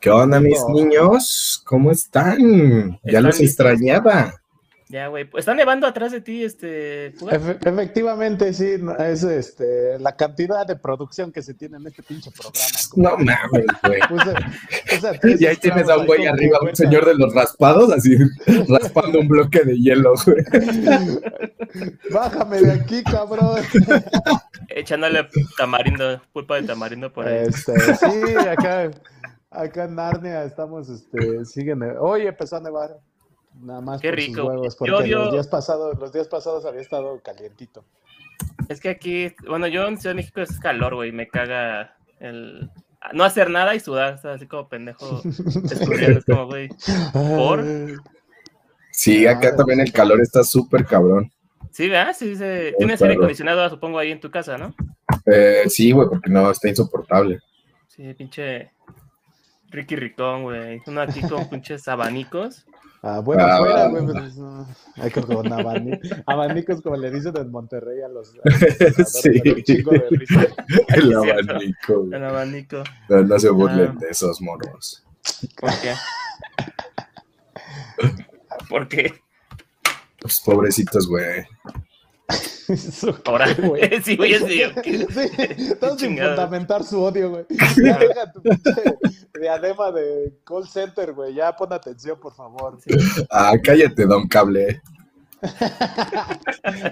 ¿Qué onda, mis niños? ¿Cómo están? Ya los extrañaba. Ya, güey. Pues está nevando atrás de ti, este. efectivamente, sí. Es este la cantidad de producción que se tiene en este pinche programa. No mames, güey. y ahí tienes a un güey arriba, un señor de los raspados, así raspando un bloque de hielo, güey. Bájame de aquí, cabrón. Echándole tamarindo, pulpa de tamarindo por ahí. Este, sí, acá, acá en Narnia estamos, este, siguen. Hoy empezó a nevar. Nada más Qué rico. huevos, porque los días pasados, los días pasados había estado calientito. Es que aquí, bueno, yo en Ciudad de México es calor, güey, me caga el no hacer nada y sudar, así como pendejo estudiando, como, güey, ¿por? Sí, acá también el calor está súper cabrón. Sí, ¿verdad? Sí, sí. Tienes aire acondicionado, supongo, ahí en tu casa, ¿no? Eh, sí, güey, porque no, está insoportable. Sí, pinche Ricky Ricón, güey. Uno aquí con pinches abanicos. Ah, bueno, ah, fuera, güey, pues, no. Hay que con abanicos, como le dicen en Monterrey a los. sí, el abanico. El abanico. No, no se burlen ah. de esos moros. ¿Por qué? ¿Por qué? Pues pobrecitos, güey. Ahora, güey. sí, güey, sí. Sin fundamentar su odio, güey. Ya deja tu pinche diadema de call center, güey. Ya pon atención, por favor. Ah, cállate, don cable.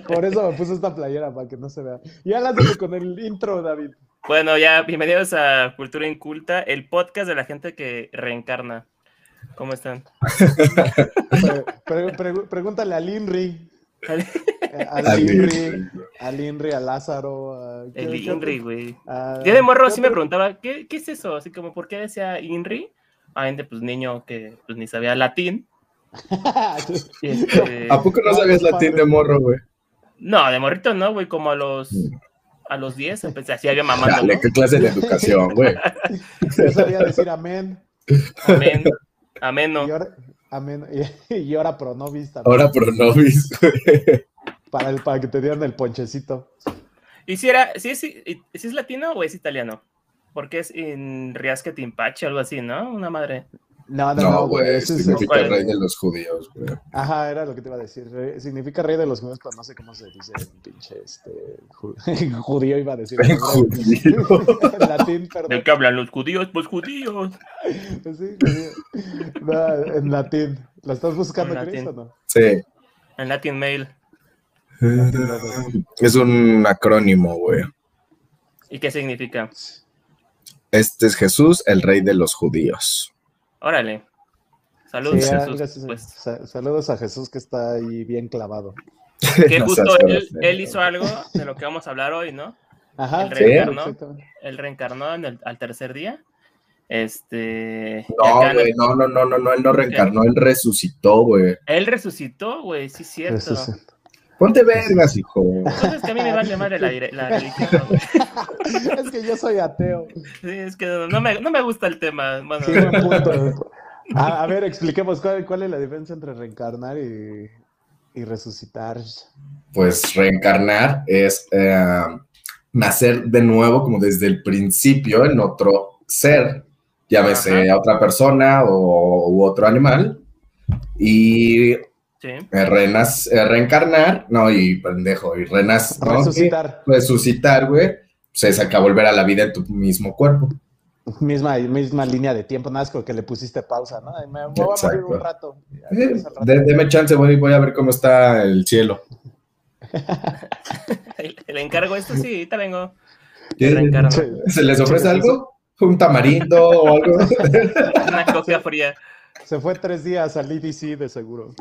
por eso me puse esta playera, para que no se vea. Ya lánzate con el intro, David. Bueno, ya, bienvenidos a Cultura Inculta, el podcast de la gente que reencarna. ¿Cómo están? pregúntale a Linry. Al Inri, al Inri, a Lázaro. el Inri, güey. Yo de morro sí me preguntaba, ¿qué, ¿qué, es eso? Así como, ¿por qué decía Inri? A gente, pues niño que pues, ni sabía latín. Este, ¿A poco no sabías latín de morro, güey? No, de morrito no, güey, como a los mm. a los 10 empecé así había mamando. Dale, ¿qué clase de educación, güey? Yo sabía decir amén. Amén. Amén, no. Amén. Y, ahora pronovis también. Ahora pronovis. para, el, para que te dieran el ponchecito. ¿Y si, era, si, es, si es latino o es italiano? Porque es en Riasque Timpache, algo así, ¿no? Una madre. No, no, no, güey. significa rey de los judíos, güey. Ajá, era lo que te iba a decir. Significa rey de los judíos, pero no sé cómo se dice en pinche este. judío iba a decir. En judío. en latín, perdón. ¿De qué hablan los judíos? Pues judíos. sí, judío. No, en latín. ¿La estás buscando, Chris, o no? Sí. En Latin Mail. Es un acrónimo, güey. ¿Y qué significa? Este es Jesús, el rey de los judíos. Órale. Saludos, Jesús. Pues. Saludos a Jesús que está ahí bien clavado. Que justo él, hizo algo de lo que vamos a hablar hoy, ¿no? Ajá, él reencarnó, él reencarnó en el, al tercer día. Este. No, güey, no, no, no, no, no, él no reencarnó, él resucitó, güey. Él resucitó, güey, sí, cierto. Ponte vergas, hijo. Entonces que a mí me vale madre la, la religión. es que yo soy ateo. Sí, es que no, me, no me, gusta el tema. Bueno, A, ver, expliquemos cuál, cuál, es la diferencia entre reencarnar y, y resucitar. Pues reencarnar es eh, nacer de nuevo, como desde el principio, en otro ser, llámese a otra persona o u otro animal. Y eh, eh, reencarnar, no, y pendejo, y renas, resucitar. resucitar, güey, pues es volver a la vida en tu mismo cuerpo. Misma, misma línea de tiempo, nada más que le pusiste pausa, ¿no? me, voy a morir un rato. Eh, deme chance, voy, voy a ver cómo está el cielo. el, encargo esto sí, te vengo. ¿Se les ofrece algo? ¿Un tamarindo o algo? Una coca fría. Se fue tres días al EDC de seguro.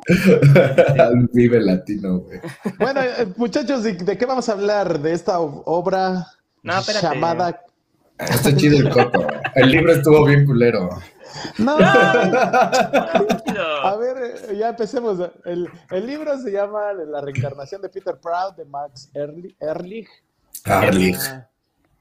al Vive Latino, güey. Bueno, eh, muchachos, ¿de, qué vamos a habber? De esta obra llamada. Está chido el coto. El libro estuvo bien culero. No. a ver, eh, ya empecemos. El, el, libro se llama La reencarnación de Peter Proud de Max Ehrlich. Ehrlich. Ah,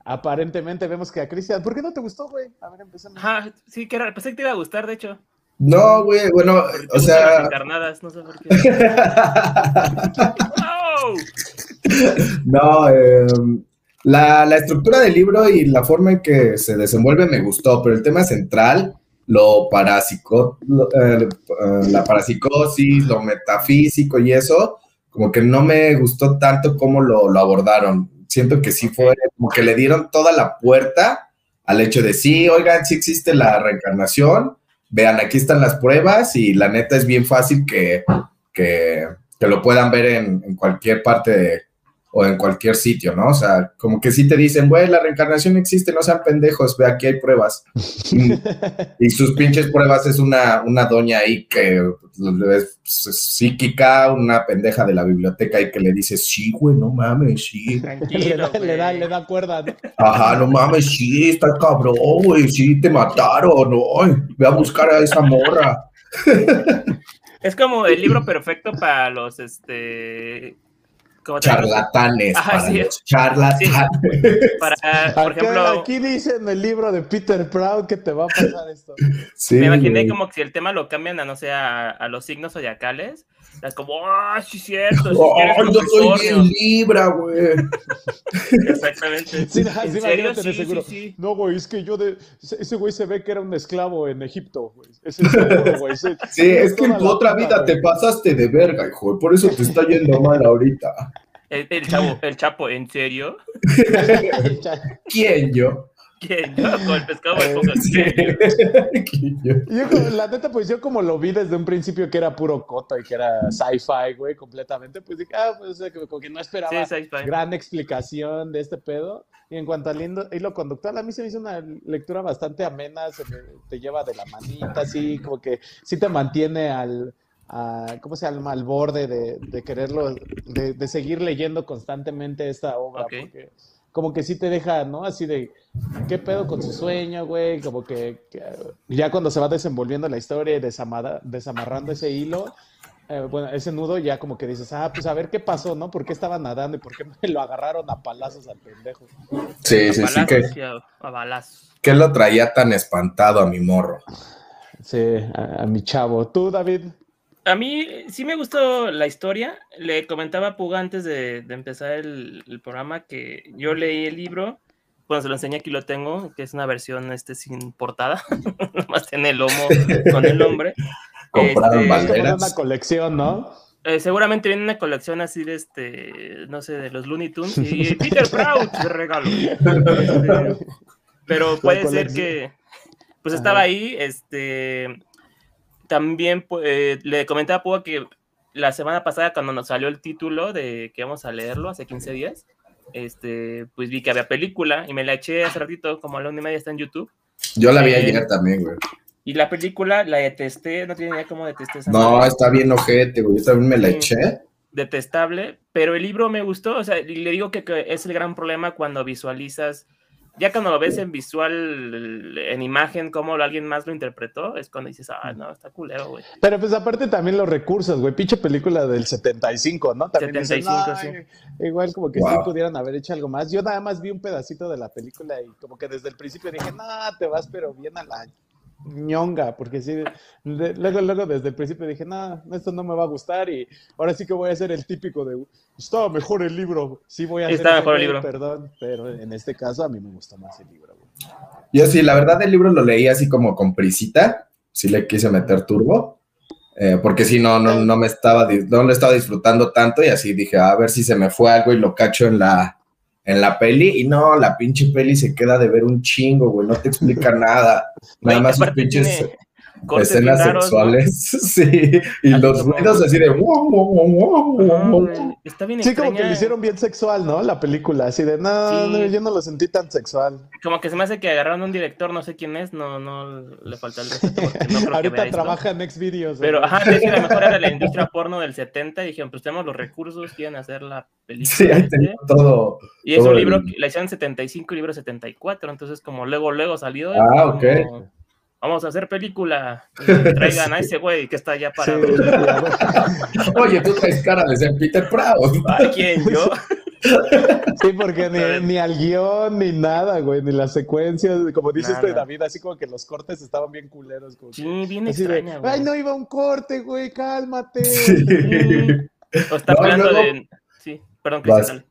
aparentemente vemos que a Cristian. ¿Por qué no te gustó, güey? A ver, empecemos. Ah, sí, que pensé que te iba a gustar, de hecho. No, güey, bueno, o sea. Encarnadas, no sé por qué. no, eh, La, la, estructura del libro y la forma en que se desenvuelve me gustó, pero el tema central, lo parapsico, eh, eh, la parapsicosis, lo metafísico y eso, como que no me gustó tanto cómo lo, lo abordaron. Siento que sí fue como que le dieron toda la puerta al hecho de sí, oigan, sí existe la reencarnación, vean, aquí están las pruebas y la neta es bien fácil que, que, que lo puedan ver en, en cualquier parte de, o en cualquier sitio, ¿no? O sea, como que sí te dicen, güey, la reencarnación existe, no sean pendejos, ve, aquí hay pruebas. y, sus pinches pruebas es una, una doña ahí que es psíquica, una pendeja de la biblioteca y que le dice, sí, güey, no mames, sí. Tranquilo, le, da, le, da, cuerda, ¿no? Ajá, no mames, sí, está cabrón, güey, sí, te mataron, ¿no? Ve a buscar a esa morra. Es como el libro perfecto para los, este, charlatanes. charlatanes. Para, por ejemplo, aquí dice en el libro de Peter Proud que te va a pasar esto. me imaginé como que si el tema lo cambian a, no sé, a, los signos zodiacales, es como, ah, sí, cierto. oh, yo soy bien Libra, güey. Exactamente. Sí, ¿En serio? Sí, seguro. Sí, no, güey, es que yo de. Ese güey se ve que era un esclavo en Egipto, güey. Ese es güey. sí, es que en tu otra vida te pasaste de verga, hijo. Por eso te está yendo mal ahorita. El, el, chavo, el Chapo, ¿en serio? ¿Quién yo? ¿Quién? Yo con el pescado me pongo yo, La neta, pues yo como lo vi desde un principio que era puro coto y que era sci-fi, güey, completamente, pues dije, ah, pues como que no esperaba gran explicación de este pedo. Y en cuanto al hilo conductual, a mí se me hizo una lectura bastante amena, se te lleva de la manita, así, como que sí te mantiene al ¿cómo se llama? Al borde de, quererlo, de, seguir leyendo constantemente esta obra. Porque como que sí te deja, ¿no? Así de, ¿qué pedo con su sueño, güey? Como que, ya cuando se va desenvolviendo la historia y desamarrando ese hilo, eh, bueno, ese nudo, ya como que dices, ah, pues a ver qué pasó, ¿no? ¿Por qué estaba nadando y por qué me lo agarraron a palazos al pendejo? Sí, sí, sí. Que, a balazos. ¿Qué lo traía tan espantado a mi morro? Sí, a mi chavo. ¿Tú, David? A mí sí me gustó la historia. Le comentaba a Puga antes de, empezar el, programa que yo leí el libro. Bueno, se lo enseñé, aquí lo tengo, que es una versión este, sin portada. Nomás tiene el lomo con el nombre. Compraron este, una colección, ¿no? Eh, seguramente viene una colección así de este, no sé, de los Looney Tunes y Peter Proud de regalo. Este, pero puede ser que, pues estaba ahí, este, también eh, le comentaba a Púa que la semana pasada cuando nos salió el título de que vamos a leerlo hace 15 días, este, pues vi que había película y me la eché hace ratito, como a la una y media está en YouTube. Yo la vi eh, ayer también, güey. Y la película la detesté, no tiene idea cómo detesté esa. No, está bien ojete, güey. Yo también me la eché. Detestable, pero el libro me gustó, o sea, y le digo que, que es el gran problema cuando visualizas ya cuando lo ves en visual, en imagen, cómo alguien más lo interpretó, es cuando dices, ah, no, está culero, güey. Pero pues aparte también los recursos, güey, pinche película del 75, ¿no? También 75, sí. Igual como que sí pudieran haber hecho algo más. Yo nada más vi un pedacito de la película y como que desde el principio dije, no, te vas pero bien a la ñonga, porque sí, luego, luego desde el principio dije, no, esto no me va a gustar y ahora sí que voy a ser el típico de, estaba mejor el libro, sí voy a Estaba mejor el libro. Perdón, pero en este caso a mí me gusta más el libro. Yo sí, la verdad el libro lo leí así como con prisita, sí le quise meter turbo, eh, porque si no, no, no me estaba, no lo estaba disfrutando tanto y así dije, a ver si se me fue algo y lo cacho en la, en la peli y no, la pinche peli se queda de ver un chingo, güey, no te explica nada. Nada más sus pinches escenas sexuales, sí, y los ruidos así de Está bien Sí, como que lo hicieron bien sexual, ¿no? La película, así de, no, no, yo no lo sentí tan sexual. Como que se me hace que agarraron a un director, no sé quién es, no, no le falta el respeto. No Ahorita trabaja en Next Videos. Pero, ajá, es que a lo mejor era la industria porno del 70 y dijeron, pues tenemos los recursos, quieren hacer la película. Sí, ahí tenía todo. Y es un libro, la hicieron 75 y libro 74, entonces como luego, luego salió. Ah, ok vamos a hacer película, traigan a ese güey que está allá parado. Oye, tú traes cara de ser Peter Proud. ¿A quién? ¿Yo? Sí, porque ni, ni, al guion, ni nada, güey, ni las secuencias, como dice este David, así como que los cortes estaban bien culeros. sí, bien extraña, Ay, no iba un corte, güey, cálmate. Sí. O está hablando de... Sí, perdón, Cristian.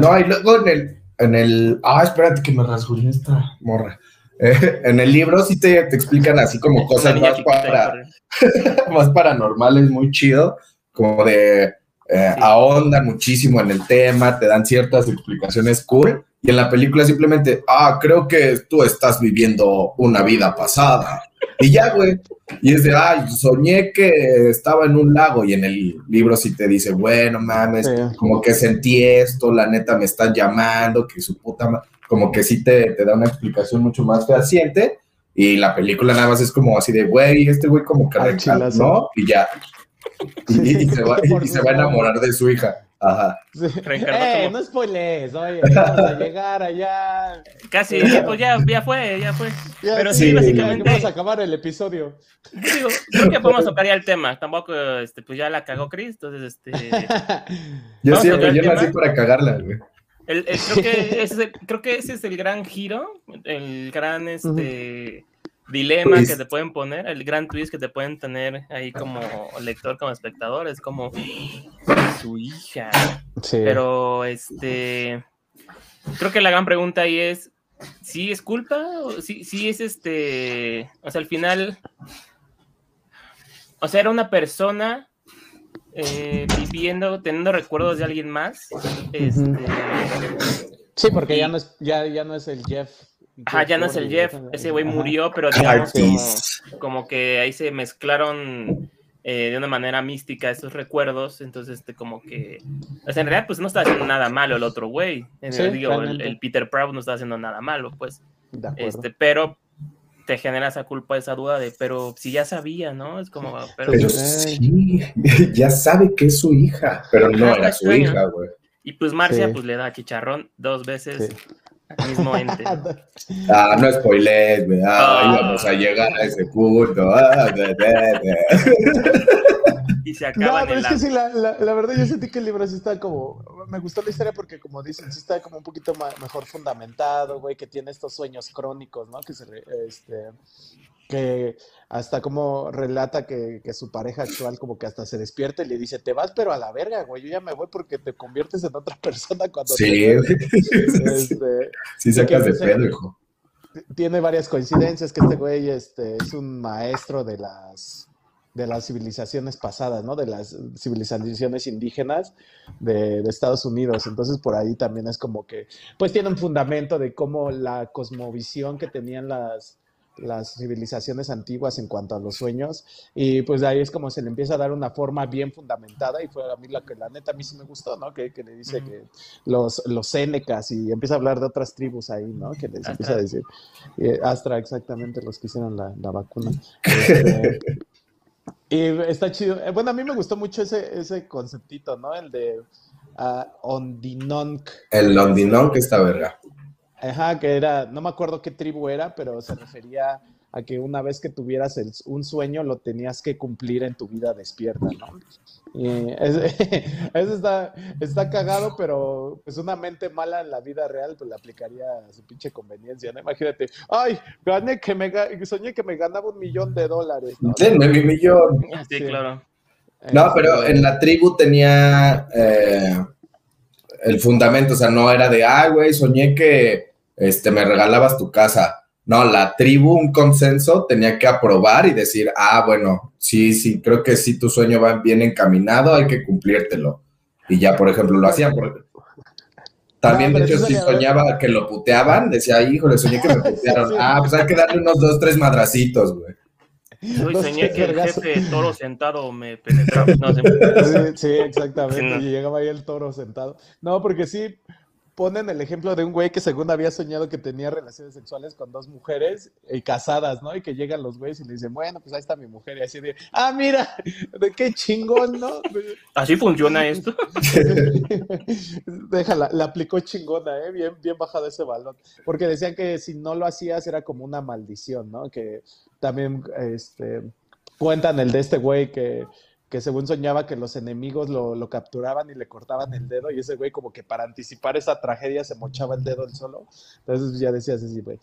No, y luego en el en el. Ah, espérate que me rasguñé esta morra. en el libro sí te, te explican así como cosas más, para, más paranormales, muy chido, como de eh, ahondan muchísimo en el tema, te dan ciertas explicaciones cool, y en la película simplemente, ah, creo que tú estás viviendo una vida pasada. Y ya, güey. Y es de, ay, soñé que estaba en un lago y en el libro sí te dice, bueno, mames, como que sentí esto, la neta me están llamando, que su puta como que sí te, te da una explicación mucho más fehaciente. Y la película nada más es como así de, güey, este güey como que ¿no? Y ya. Y, se va, y se va a enamorar de su hija. Ajá. Eh, no spoilees, oye, vamos a llegar allá. Casi, ya, pues ya, ya fue, ya fue. Pero sí, básicamente. Vamos a acabar el episodio. Digo, creo que podemos tocar ya el tema. Tampoco, este, pues ya la cagó Chris, entonces, este. yo siempre, yo nací para cagarla, güey. El, creo, que ese, creo que ese es el gran giro, el gran, este dilema que te pueden poner, el gran twist que te pueden tener ahí como lector, como espectador, es como su hija. Pero este creo que la gran pregunta ahí es si es culpa si, si es este, o sea, al final, o sea, era una persona eh, viviendo, teniendo recuerdos de alguien más. Este, sí, porque ya no es, ya, ya no es el Jeff. Ajá, ya no es el Jeff, ese güey murió, pero digamos como, que ahí se mezclaron eh, de una manera mística esos recuerdos, entonces este como que, o sea, en realidad pues no está haciendo nada malo el otro güey, el, Peter Proud no está haciendo nada malo, pues, este, pero te genera esa culpa, esa duda de, pero si ya sabía, ¿no? Es como, pero, sí, ya sabe que es su hija, pero no era su hija, güey. Y pues Marcia pues le da chicharrón dos veces mismo ente. ah, no spoilers, ¿verdad? Ah. Íbamos a llegar a ese punto. Ah, y se acaba. No, pero es que sí, la, la, verdad yo sentí que el libro sí está como. Me gustó la historia porque, como dicen, sí está como un poquito mejor fundamentado, güey, que tiene estos sueños crónicos, ¿no? Que se. Este, que hasta como relata que, su pareja actual como que hasta se despierta y le dice, te vas pero a la verga, güey, yo ya me voy porque te conviertes en otra persona cuando... Sí, este, sí sacas de pedo, hijo. Tiene varias coincidencias que este güey este, es un maestro de las de las civilizaciones pasadas, ¿no? De las civilizaciones indígenas de, de, Estados Unidos. Entonces, por ahí también es como que, pues tiene un fundamento de cómo la cosmovisión que tenían las, las civilizaciones antiguas en cuanto a los sueños y pues de ahí es como se le empieza a dar una forma bien fundamentada y fue a mí la que la neta a mí sí me gustó, ¿no? Que, le dice que los, los Senecas y empieza a hablar de otras tribus ahí, ¿no? Que les empieza a decir, eh, Astra exactamente los que hicieron la, vacuna. Este, y está chido. Eh, bueno, a mí me gustó mucho ese, ese conceptito, ¿no? El de uh, Ondinonk. El Ondinonk está verga. Ajá, que era, no me acuerdo qué tribu era, pero se refería a que una vez que tuvieras un sueño lo tenías que cumplir en tu vida despierta, ¿no? Y eso está, está cagado, pero pues una mente mala en la vida real pues le aplicaría a su pinche conveniencia, ¿no? Imagínate, ay, gané que me soñé que me ganaba un millón de dólares, ¿no? mi millón. Sí, claro. No, pero en la tribu tenía eh, el fundamento, o sea, no era de, ay, güey, soñé que este, me regalabas tu casa. No, la tribu, un consenso, tenía que aprobar y decir, ah, bueno, sí, sí, creo que sí, tu sueño va bien encaminado, hay que cumplírtelo. Y ya, por ejemplo, lo hacían. También, de hecho, si soñaba que lo puteaban, decía, híjole, soñé que me putearon. Ah, pues hay que darle unos dos, tres madracitos, güey. Hoy soñé que el jefe toro sentado me penetraba. No, sí, sí, exactamente. Y llegaba ahí el toro sentado. No, porque sí, ponen el ejemplo de un güey que según había soñado que tenía relaciones sexuales con dos mujeres y eh, casadas, ¿no? Y que llegan los güeyes y le dicen, bueno, pues ahí está mi mujer. Y así de, ah, mira, de qué chingón, ¿no? Así funciona esto. Déjala, la aplicó chingona, ¿eh? Bien, bien bajado ese balón. Porque decían que si no lo hacías era como una maldición, ¿no? Que también, este, cuentan el de este güey que que según soñaba que los enemigos lo, capturaban y le cortaban el dedo y ese güey como que para anticipar esa tragedia se mochaba el dedo él solo. Entonces ya decías así, güey,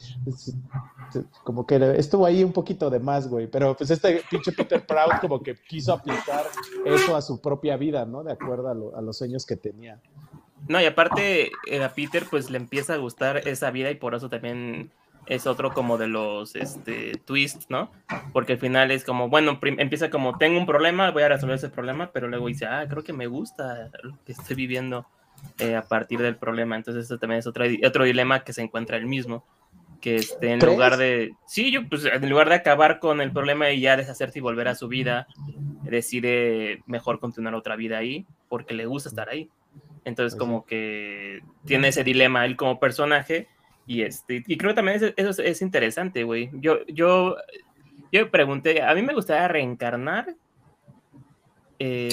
como que estuvo ahí un poquito de más, güey, pero pues este pinche Peter Proud como que quiso aplicar eso a su propia vida, ¿no? De acuerdo a, los sueños que tenía. No, y aparte eh, a Peter pues le empieza a gustar esa vida y por eso también es otro como de los este, twists, ¿no? Porque al final es como, bueno, empieza como, tengo un problema, voy a resolver ese problema, pero luego dice, ah, creo que me gusta lo que estoy viviendo eh, a partir del problema. Entonces eso también es otro, otro dilema que se encuentra el mismo. Que este, en lugar de, sí, yo, pues en lugar de acabar con el problema y ya deshacerse y volver a su vida, decide mejor continuar otra vida ahí, porque le gusta estar ahí. Entonces pues como que tiene ese dilema él como personaje y, este, y creo que también eso, es, interesante, güey. Yo, yo, yo pregunté, a mí me gustaría reencarnar.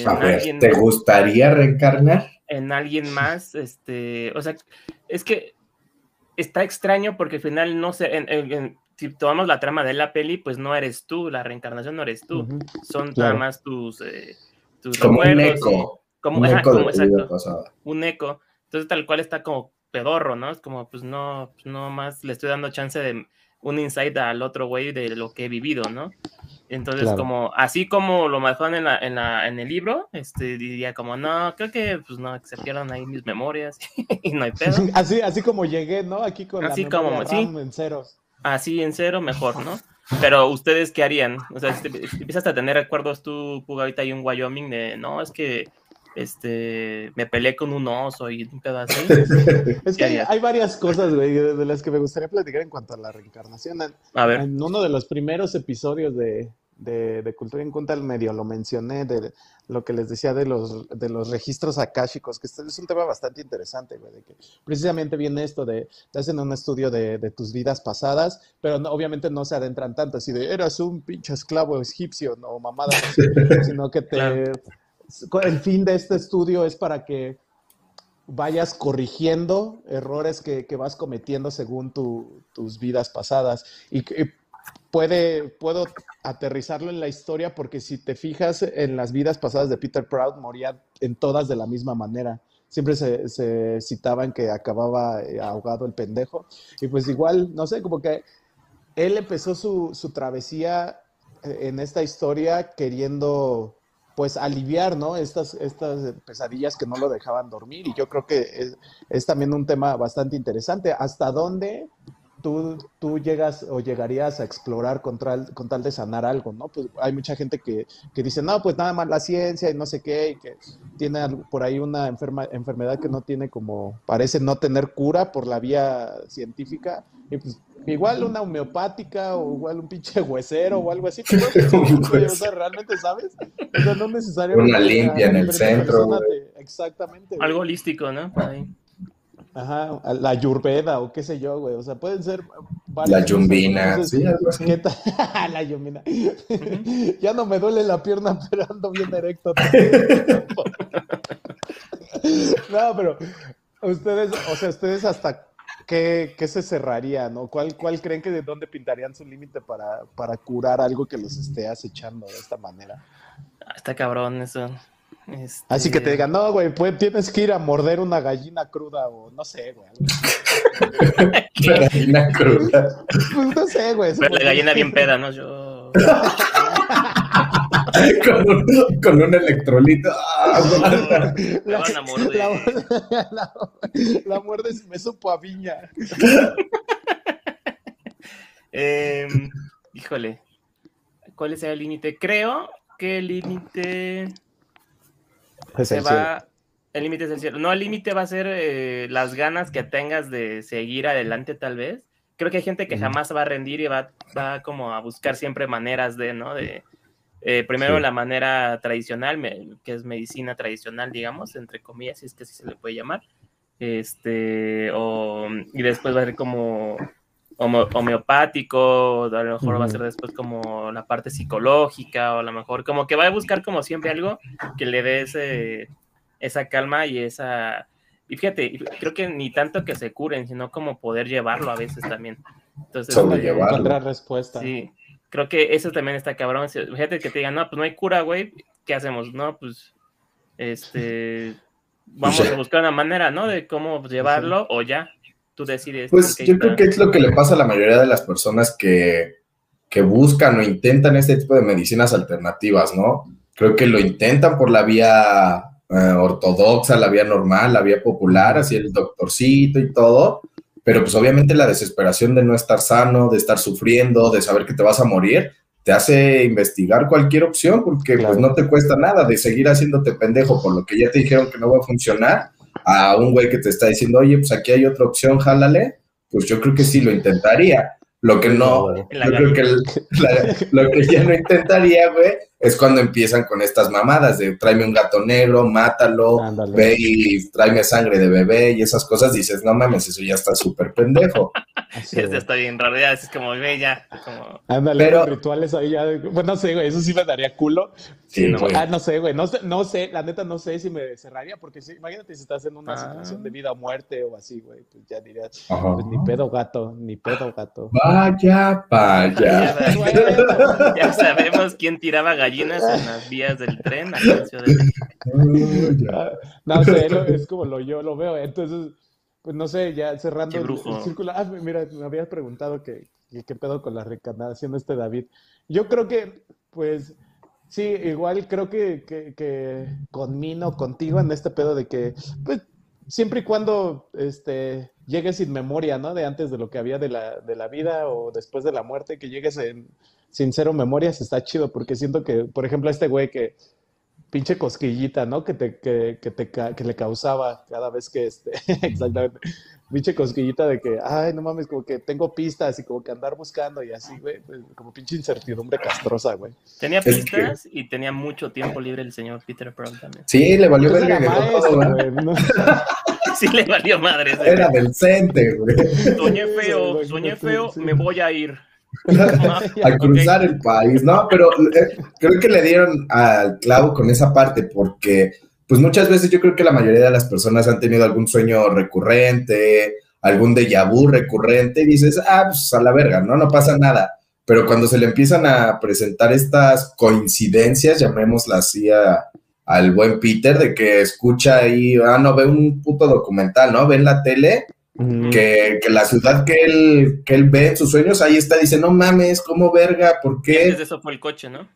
A ver, ¿te gustaría reencarnar? En alguien más, este, o sea, es que está extraño porque al final no sé, si tomamos la trama de la peli, pues no eres tú, la reencarnación no eres tú, son nada más tus, eh, tus como Un eco. Como, un, eco como, exacto, un eco. Entonces tal cual está como pedorro, ¿no? Es como, pues no, pues no más le estoy dando chance de un insight al otro güey de lo que he vivido, ¿no? Entonces, como, así como lo manejó en, la, en, la, en el libro, este, diría como, no, creo que, pues no, que se pierdan ahí mis memorias y no hay pedo. Así, así como llegué, ¿no? Aquí con así la como, sí, en ceros. Así en cero, mejor, ¿no? Pero ustedes, ¿qué harían? O sea, si, empiezas a tener recuerdos tú, Puga, ahorita hay un Wyoming de, no, es que este, me peleé con un oso y un pedazo. es que hay, varias cosas, güey, de, las que me gustaría platicar en cuanto a la reencarnación. a ver. En uno de los primeros episodios de, de, Cultura en Cuenta, medio lo mencioné, de lo que les decía de los, de los registros akáshicos, que es un tema bastante interesante, güey, de que precisamente viene esto de, te hacen un estudio de, tus vidas pasadas, pero obviamente no se adentran tanto, así de, eras un pinche esclavo egipcio, no mamada, sino que te el fin de este estudio es para que vayas corrigiendo errores que, vas cometiendo según tus vidas pasadas. Y, puede, puedo aterrizarlo en la historia porque si te fijas en las vidas pasadas de Peter Proud, moría en todas de la misma manera. Siempre se, se citaban que acababa eh, ahogado el pendejo. Y pues igual, no sé, como que él empezó su, su travesía eh, en esta historia queriendo pues aliviar, ¿no? Estas, estas pesadillas que no lo dejaban dormir. Y yo creo que es, también un tema bastante interesante. ¿Hasta dónde tú, tú llegas o llegarías a explorar con tal, con tal de sanar algo, ¿no? Pues hay mucha gente que, que, dice, no, pues nada más la ciencia y no sé qué, y que tiene por ahí una enferma, enfermedad que no tiene como, parece no tener cura por la vía científica. Y pues Igual una homeopática o igual un pinche huesero o algo así. o sea, realmente, ¿sabes? O sea, no necesariamente. Una limpia en el centro. exactamente. Algo holístico, ¿no? Ahí. Ajá, la yurveda o qué sé yo, güey. O sea, pueden ser La yumbina, sí, algo así. la yumbina. ya no me duele la pierna, pero ando bien erecto. no, pero ustedes, o sea, ustedes hasta ¿qué, se cerraría, no? ¿Cuál, ¿Cuál creen que de dónde pintarían su límite para, para curar algo que los esté acechando de esta manera? Ah, está cabrón eso. Este Así que te digan, no, güey, pues, tienes que ir a morder una gallina cruda o no sé, güey. gallina cruda. Pues no sé, güey. la gallina bien peda, ¿no? Yo. con, un, con un electrolito. la, van a morder. La, la, muerde me supo a viña. Em, híjole, ¿cuál es el límite? Creo que el límite se va. El límite es el cielo. No, el límite va a ser eh, las ganas que tengas de seguir adelante, tal vez. Creo que hay gente que jamás va a rendir y va, va como a buscar siempre maneras de, ¿no? De, eh, primero la manera tradicional, que es medicina tradicional, digamos, entre comillas, si es que así se le puede llamar. Este, o, y después va a ser como homeopático, a lo mejor va a ser después como la parte psicológica, o a lo mejor como que va a buscar como siempre algo que le dé ese, esa calma y esa... Y fíjate, creo que ni tanto que se curen, sino como poder llevarlo a veces también. Entonces, Solo llevarlo. Encontrar respuesta. Sí, creo que eso también está cabrón. Fíjate que te digan, no, pues no hay cura, güey, ¿qué hacemos? No, pues, este, vamos a buscar una manera, ¿no? De cómo llevarlo o ya, tú decides. Pues yo creo que es lo que le pasa a la mayoría de las personas que, que buscan o intentan este tipo de medicinas alternativas, ¿no? Creo que lo intentan por la vía eh, ortodoxa, la vía normal, la vía popular, así el doctorcito y todo, pero pues obviamente la desesperación de no estar sano, de estar sufriendo, de saber que te vas a morir, te hace investigar cualquier opción porque pues no te cuesta nada de seguir haciéndote pendejo por lo que ya te dijeron que no va a funcionar a un güey que te está diciendo, oye, pues aquí hay otra opción, jálale, pues yo creo que sí lo intentaría. Lo que no, yo creo que lo que ya no intentaría, güey, es cuando empiezan con estas mamadas de tráeme un gato negro, mátalo, ve y tráeme sangre de bebé y esas cosas, dices, no mames, eso ya está súper pendejo. Sí, eso está bien, en realidad es como, ve ya, como... Ándale, pero... rituales ahí ya, bueno, no sé, güey, eso sí me daría culo. Sí, no, ah, no sé, güey, no sé, no sé, la neta no sé si me cerraría, porque si, imagínate si estás en una ah. situación de vida o muerte o así, güey, pues ya dirías, pues ni pedo gato, ni pedo gato. Vaya, vaya. ya sabemos quién tiraba gallinas en las vías del tren. no sé, es como lo, yo lo veo. Entonces, pues no sé, ya cerrando el, círculo. Ah, mira, me habías preguntado que, qué pedo con la reencarnación este David. Yo creo que, pues, sí, igual creo que, que, que conmino contigo en este pedo de que, pues, siempre y cuando este, llegues sin memoria, ¿no? De antes de lo que había de la, de la vida o después de la muerte, que llegues en, sin cero memorias, está chido, porque siento que, por ejemplo, este güey que pinche cosquillita, ¿no? Que, te, que, que, te, que le causaba cada vez que, este, exactamente, pinche cosquillita de que, ay, no mames, como que tengo pistas y como que andar buscando y así, güey, pues, como pinche incertidumbre castrosa, güey. Tenía pistas y tenía mucho tiempo libre el señor Peter Brown también. Sí, le valió ver Sí, le valió madre. Era del cente, güey. Soñé feo, soñé feo, me voy a ir. a cruzar el país, ¿no? Pero eh, creo que le dieron al clavo con esa parte porque, pues muchas veces yo creo que la mayoría de las personas han tenido algún sueño recurrente, algún déjà vu recurrente y dices, ah, pues a la verga, ¿no? No pasa nada. Pero cuando se le empiezan a presentar estas coincidencias, llamémoslas así al buen Peter, de que escucha ahí, ah, no, ve un puto documental, ¿no? Ve en la tele que, la ciudad que él, que él ve en sus sueños, ahí está, dice, no mames, ¿cómo verga? ¿Por qué? eso fue el coche, ¿no?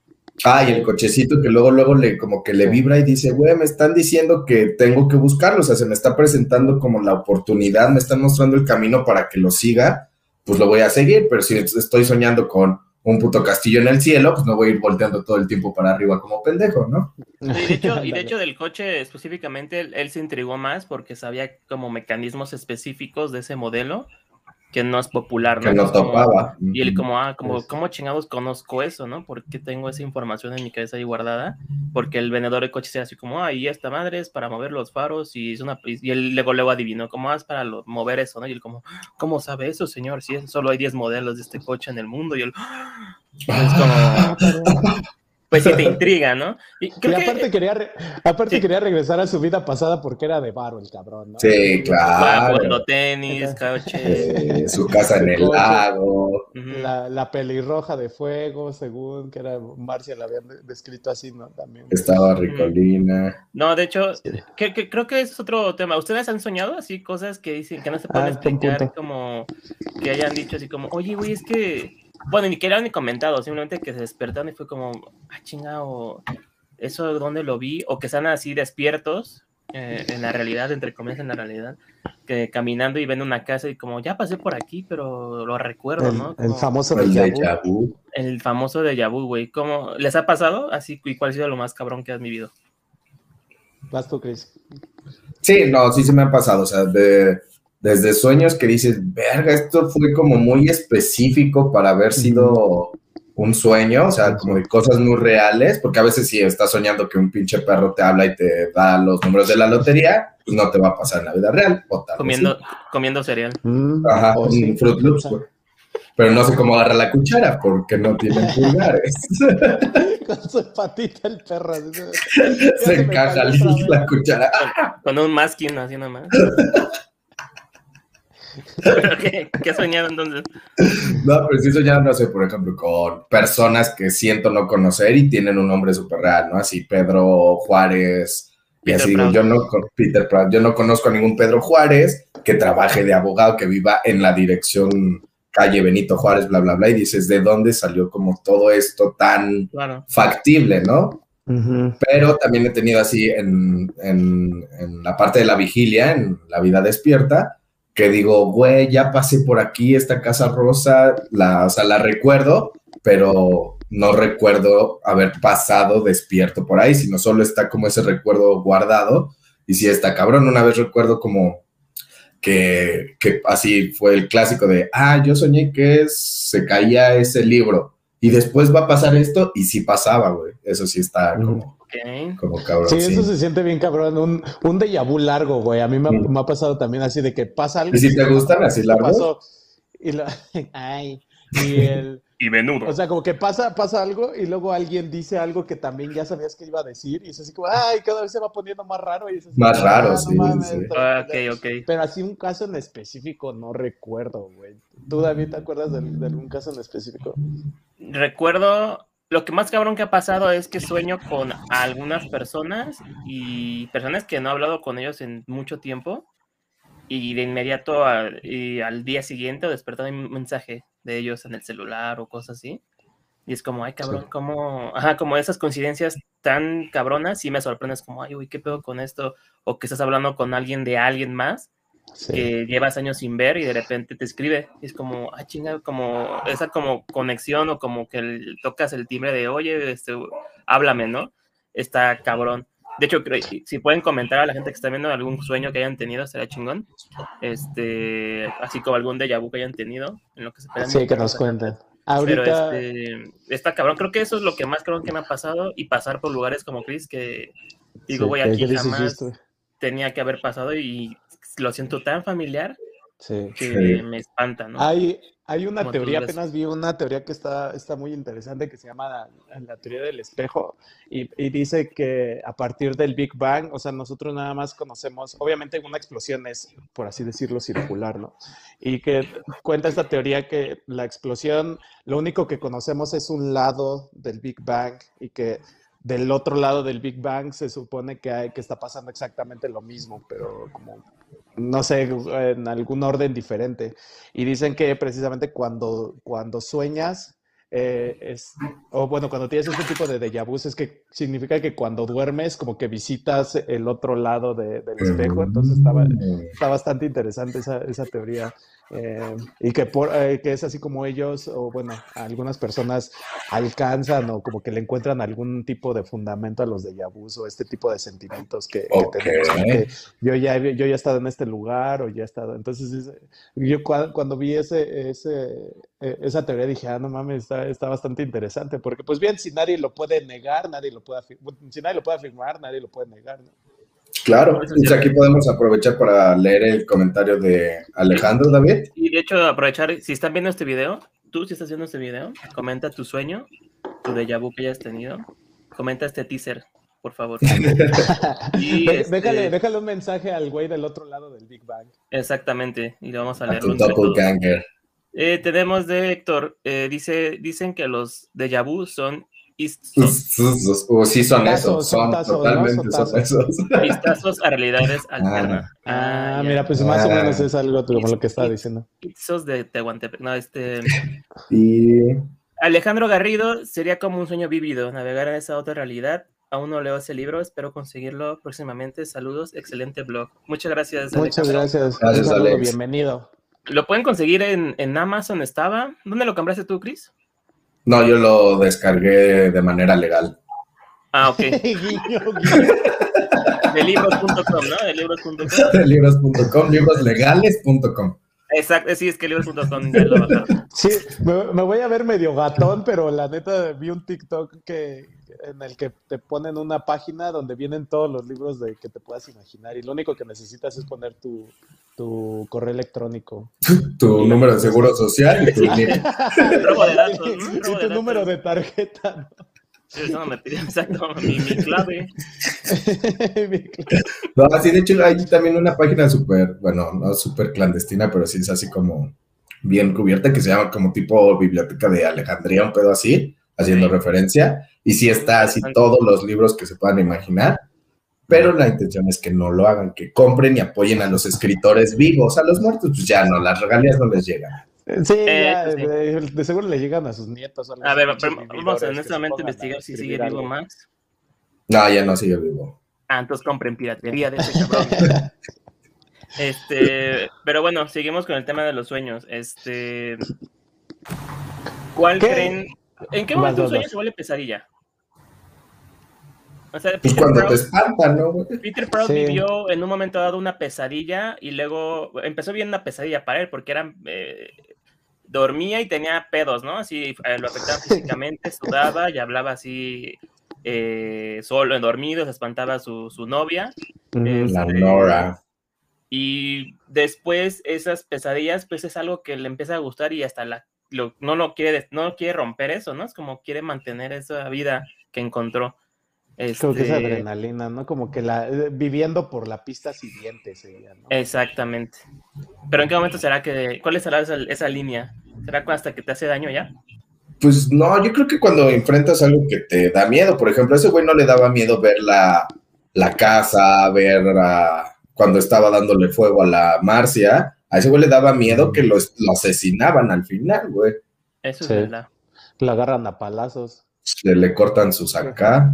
Ah, y el cochecito que luego, luego le, como que le vibra y dice, güey, me están diciendo que tengo que buscarlo, o sea, se me está presentando como la oportunidad, me están mostrando el camino para que lo siga, pues lo voy a seguir, pero si estoy soñando con un puto castillo en el cielo, pues no voy a ir volteando todo el tiempo para arriba como pendejo, ¿no? Y de hecho, y de hecho del coche específicamente, él, se intrigó más porque sabía como mecanismos específicos de ese modelo que no es popular, ¿no? Que no topaba. y él como, ah, como, ¿cómo chingados conozco eso, no? ¿Por qué tengo esa información en mi cabeza ahí guardada? Porque el vendedor de coches era así como, ah, y esta madre es para mover los faros y es una... Y él luego, luego adivinó, ¿cómo es para mover eso, no? Y él como, ¿cómo sabe eso, señor? Si solo hay 10 modelos de este coche en el mundo. Y él... Es como, pues sí te intriga, ¿no? Y, aparte, quería, aparte quería regresar a su vida pasada porque era de barro el cabrón, ¿no? Sí, claro. Jugando tenis, coches. su casa en el lago. La, la, pelirroja de fuego, según que era Marcia la habían descrito así, ¿no? También. Estaba ricolina. No, de hecho, que, creo que es otro tema. ¿Ustedes han soñado así cosas que dicen que no se pueden ah, explicar, como que hayan dicho así como, oye, güey, es que bueno, ni que ni comentado, simplemente que se despertaron y fue como, ah, chingado, eso dónde lo vi, o que están así despiertos eh, en la realidad, entre comillas en la realidad, que caminando y ven una casa y como, ya pasé por aquí, pero lo recuerdo, ¿no? el famoso el de vu. El famoso de vu, güey. ¿Cómo les ha pasado? Así, ¿y cuál ha sido lo más cabrón que has vivido? Vas tú, Chris. Sí, no, sí se me ha pasado, o sea, de desde sueños que dices, verga, esto fue como muy específico para haber sido un sueño, o sea, como de cosas muy reales, porque a veces si estás soñando que un pinche perro te habla y te da los números de la lotería, pues no te va a pasar en la vida real. comiendo, comiendo cereal. Mm, Ajá, un Fruit Loops, Pero no sé cómo agarra la cuchara porque no tienen pulgares. Con su patita el perro. Se, encaja la cuchara. Con, un masking así nomás. Qué, qué soñado entonces? No, pero sí soñado, no sé, por ejemplo, con personas que siento no conocer y tienen un nombre súper real, ¿no? Así Pedro Juárez, y así, yo no, Peter yo no conozco a ningún Pedro Juárez que trabaje de abogado, que viva en la dirección calle Benito Juárez, bla, bla, bla, y dices, ¿de dónde salió como todo esto tan factible, no? Pero también he tenido así en, en, la parte de la vigilia, en la vida despierta, que digo, güey, ya pasé por aquí, esta casa rosa, la, o sea, la recuerdo, pero no recuerdo haber pasado despierto por ahí, sino solo está como ese recuerdo guardado. Y sí está cabrón, una vez recuerdo como que, que así fue el clásico de, ah, yo soñé que se caía ese libro y después va a pasar esto y sí pasaba, güey. Eso sí está como, como cabrón. Sí, eso se siente bien cabrón. Un, un déjà vu largo, güey. A mí me, me, ha pasado también así de que pasa algo. ¿Y si te gustan así largos? y lo, ay, y el y menudo. O sea, como que pasa, pasa algo y luego alguien dice algo que también ya sabías que iba a decir y es así como, ay, cada vez se va poniendo más raro. Y más raro, sí, ah, ok, ok. Pero así un caso en específico no recuerdo, güey. ¿Tú, David, te acuerdas de, algún caso en específico? Recuerdo, lo que más cabrón que ha pasado es que sueño con algunas personas y personas que no he hablado con ellos en mucho tiempo y de inmediato al día siguiente despertado un mensaje de ellos en el celular o cosas así. Y es como, ay, cabrón, como, ajá, como esas coincidencias tan cabronas, y me sorprendes como, ay, uy, ¿qué pedo con esto? O que estás hablando con alguien de alguien más que llevas años sin ver y de repente te escribe. Y es como, ay, chinga, como esa como conexión o como que tocas el timbre de, oye, este, háblame, ¿no? Está cabrón. De hecho, si pueden comentar a la gente que está viendo algún sueño que hayan tenido, será chingón. Este, así como algún déjà vu que hayan tenido, en lo que se Sí, que nos cuenten. Pero este, está cabrón. Creo que eso es lo que más creo que me ha pasado y pasar por lugares como Chris que digo, voy aquí jamás tenía que haber pasado y lo siento tan familiar que me espanta, ¿no? Hay, hay una teoría, apenas vi una teoría que está, está muy interesante que se llama la, teoría del espejo y, dice que a partir del Big Bang, o sea, nosotros nada más conocemos, obviamente una explosión es, por así decirlo, circular, ¿no? Y que cuenta esta teoría que la explosión, lo único que conocemos es un lado del Big Bang y que del otro lado del Big Bang se supone que, hay, que está pasando exactamente lo mismo, pero como no sé, en algún orden diferente. Y dicen que precisamente cuando, cuando sueñas, eh, es, o bueno, cuando tienes este tipo de déjà vu, es que significa que cuando duermes, como que visitas el otro lado del espejo. Entonces estaba, está bastante interesante esa, esa teoría. Eh, y que, por, eh, que es así como ellos, o bueno, algunas personas alcanzan o como que le encuentran algún tipo de fundamento a los de vus o este tipo de sentimientos que, tenemos. yo, ya, yo ya he estado en este lugar o ya he estado. Entonces, yo cuando, vi ese, ese, e, esa teoría dije, ah, no mames, está, está bastante interesante, porque pues bien, si nadie lo puede negar, nadie lo puede si nadie lo puede afirmar, nadie lo puede negar, ¿no? Claro, pues aquí podemos aprovechar para leer el comentario de Alejandro, David. Y de hecho, aprovechar, si están viendo este video, tú si estás viendo este video, comenta tu sueño, tu déjà vu que hayas tenido, comenta este teaser, por favor. y este déjale, déjale, un mensaje al güey del otro lado del Big Bang. Exactamente, y le vamos a leer. Eh, tenemos de Héctor, eh, dice, dicen que los déjà vu son o sí son esos, son totalmente son esos. Vistazos a realidades ah. alternas. Ah, ah mira, pues más o menos es algo como lo que estaba diciendo. Esos de Tehuantepec, no, este... Y... Alejandro Garrido sería como un sueño vivido, navegar en esa otra realidad. Aún no leo ese libro, espero conseguirlo próximamente. Saludos, excelente blog. Muchas gracias. Muchas gracias. Gracias, Alex. Bienvenido. Lo pueden conseguir en, en Amazon, estaba. ¿Dónde lo compraste tú, Chris? No, yo lo descargué de manera legal. Ah, ok. de libros.com, ¿no? De libros.com. De libros.com, libroslegales.com. Exacto, sí, es que libros.com Sí, me, voy a ver medio gatón, pero la neta vi un TikTok que en el que te ponen una página donde vienen todos los libros de que te puedas imaginar y lo único que necesitas es poner tu, tu correo electrónico. tu número de seguro social y tu, tu número de tarjeta. Eso me pide exacto mi, clave. no, así de hecho hay también una página súper, bueno, no súper clandestina, pero sí es así como bien cubierta que se llama como tipo biblioteca de Alejandría, un pedo así, haciendo referencia. Y sí está así todos los libros que se puedan imaginar pero la intención es que no lo hagan, que compren y apoyen a los escritores vivos, a los muertos, pues ya no, las regalías no les llegan. Sí, eh, pues De, seguro le llegan a sus nietos. A, ver, vamos a honestamente investigar si sigue vivo Max. No, ya no sigue vivo. Ah, entonces compren piratería de ese cabrón. este, pero bueno, seguimos con el tema de los sueños. Este, ¿cuál creen? ¿En qué momento un sueño se vuelve pesadilla? O sea, pues cuando te espantan, ¿no? Peter Proud vivió en un momento dado una pesadilla y luego empezó bien una pesadilla para él porque era eh, dormía y tenía pedos, ¿no? Así eh, lo afectaba físicamente, sudaba y hablaba así eh, solo, en dormido, se espantaba su, su novia. la este, Nora. Y después esas pesadillas, pues es algo que le empieza a gustar y hasta la, no lo quiere, no quiere romper eso, ¿no? Es como quiere mantener esa vida que encontró. Creo que es este adrenalina, ¿no? Como que la eh, viviendo por la pista siguiente sería, ¿no? Exactamente. Pero ¿en qué momento será que, cuál será esa, esa línea? ¿Será hasta que te hace daño ya? Pues no, yo creo que cuando enfrentas algo que te da miedo, por ejemplo, a ese güey no le daba miedo ver la, la casa, ver cuando estaba dándole fuego a la Marcia, a ese güey le daba miedo que lo, asesinaban al final, güey. Eso es verdad. Lo agarran a palazos. Le, le cortan sus acá.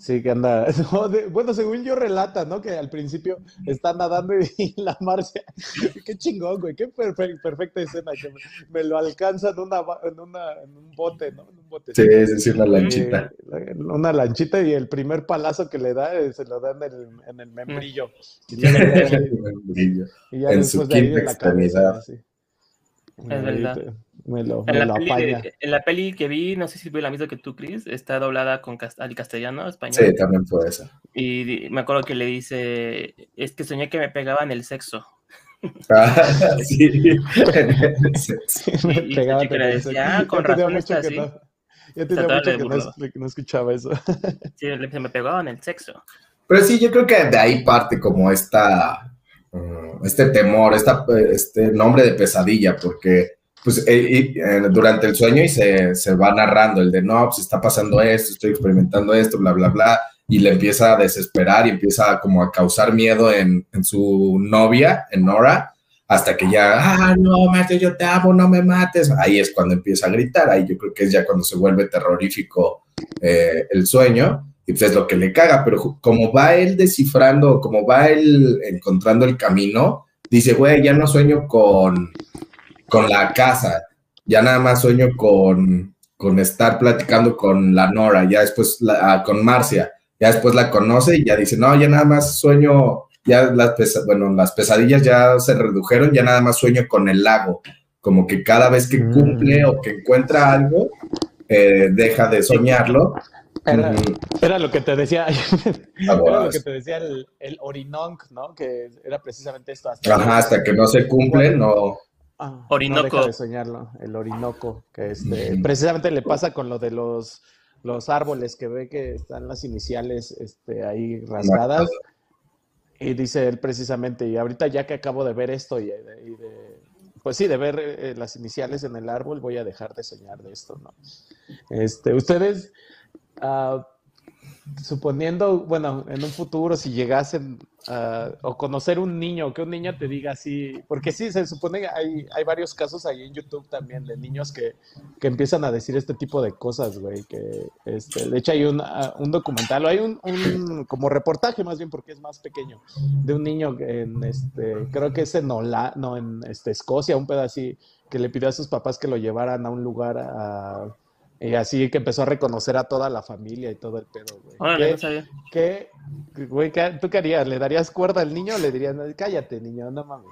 Sí, que anda. bueno, según yo relata, ¿no? Que al principio está nadando y, la Marcia. Qué chingón, güey. Qué perfecta escena. Que me, lo alcanza en, una, en, una, en un bote, ¿no? En un bote. Sí, es decir, una lanchita. una lanchita y el primer palazo que le da eh, se lo da en el, en el membrillo. Y, ya, y ya en su quinta extremidad. Es verdad. En, la peli que vi, no sé si fue la misma que tú, Chris, está doblada con al castellano, español. Sí, también fue esa. Y me acuerdo que le dice, es que soñé que me pegaban el sexo. Ah, sí, me pegaba el decía, ah, con razón está así. Ya tenía mucho que no, escuchaba eso. Sí, me pegaban el sexo. Pero sí, yo creo que de ahí parte como esta Mm, este temor, esta, este nombre de pesadilla, porque pues eh, eh, durante el sueño y se, se, va narrando el de no, pues está pasando esto, estoy experimentando esto, bla, bla, bla, y le empieza a desesperar y empieza como a causar miedo en, en su novia, en Nora, hasta que ya, ah, no, Mate, yo te amo, no me mates. Ahí es cuando empieza a gritar, ahí yo creo que es ya cuando se vuelve terrorífico eh, el sueño y pues es lo que le caga, pero como va él descifrando, como va él encontrando el camino, dice, güey, ya no sueño con, con la casa, ya nada más sueño con, con estar platicando con la Nora, ya después ah, con Marcia, ya después la conoce y ya dice, no, ya nada más sueño, ya las, bueno, las pesadillas ya se redujeron, ya nada más sueño con el lago, como que cada vez que cumple mm. o que encuentra algo, eh, deja de soñarlo era, lo que te decía, era lo que te decía el, el ¿no? Que era precisamente esto. Hasta, Ajá, hasta que no se cumple, no. Ah, Orinoco. de soñarlo, el Orinoco, que este, precisamente le pasa con lo de los, los árboles que ve que están las iniciales este, ahí rasgadas. Y dice él precisamente, y ahorita ya que acabo de ver esto y de, pues sí, de ver eh, las iniciales en el árbol, voy a dejar de soñar de esto, ¿no? Este, ustedes, Uh, suponiendo, bueno, en un futuro, si llegasen a o conocer un niño, que un niño te diga así, porque sí, se supone que hay, hay varios casos ahí en YouTube también de niños que, que empiezan a decir este tipo de cosas, güey, que este, de hecho hay un, un documental, o hay un, un, como reportaje más bien porque es más pequeño, de un niño en, este, creo que es en Hola, no, en este, Escocia, un pedacito, que le pidió a sus papás que lo llevaran a un lugar a y así que empezó a reconocer a toda la familia y todo el pedo, güey. ¿Qué, güey, ¿Tú qué harías? ¿Le darías cuerda al niño o le dirías, cállate, niño, no mames?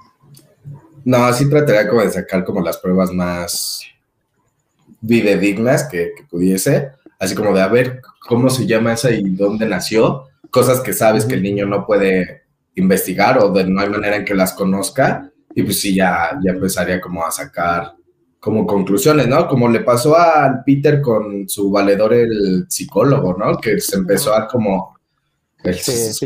No, así trataría como de sacar como las pruebas más videdignas que, que pudiese. Así como de a ver cómo se llama esa y dónde nació. Cosas que sabes que el niño no puede investigar o de no hay manera en que las conozca. Y pues sí, ya, ya empezaría como a sacar como conclusiones, ¿no? Como le pasó al Peter con su valedor, el psicólogo, ¿no? Que se empezó a como el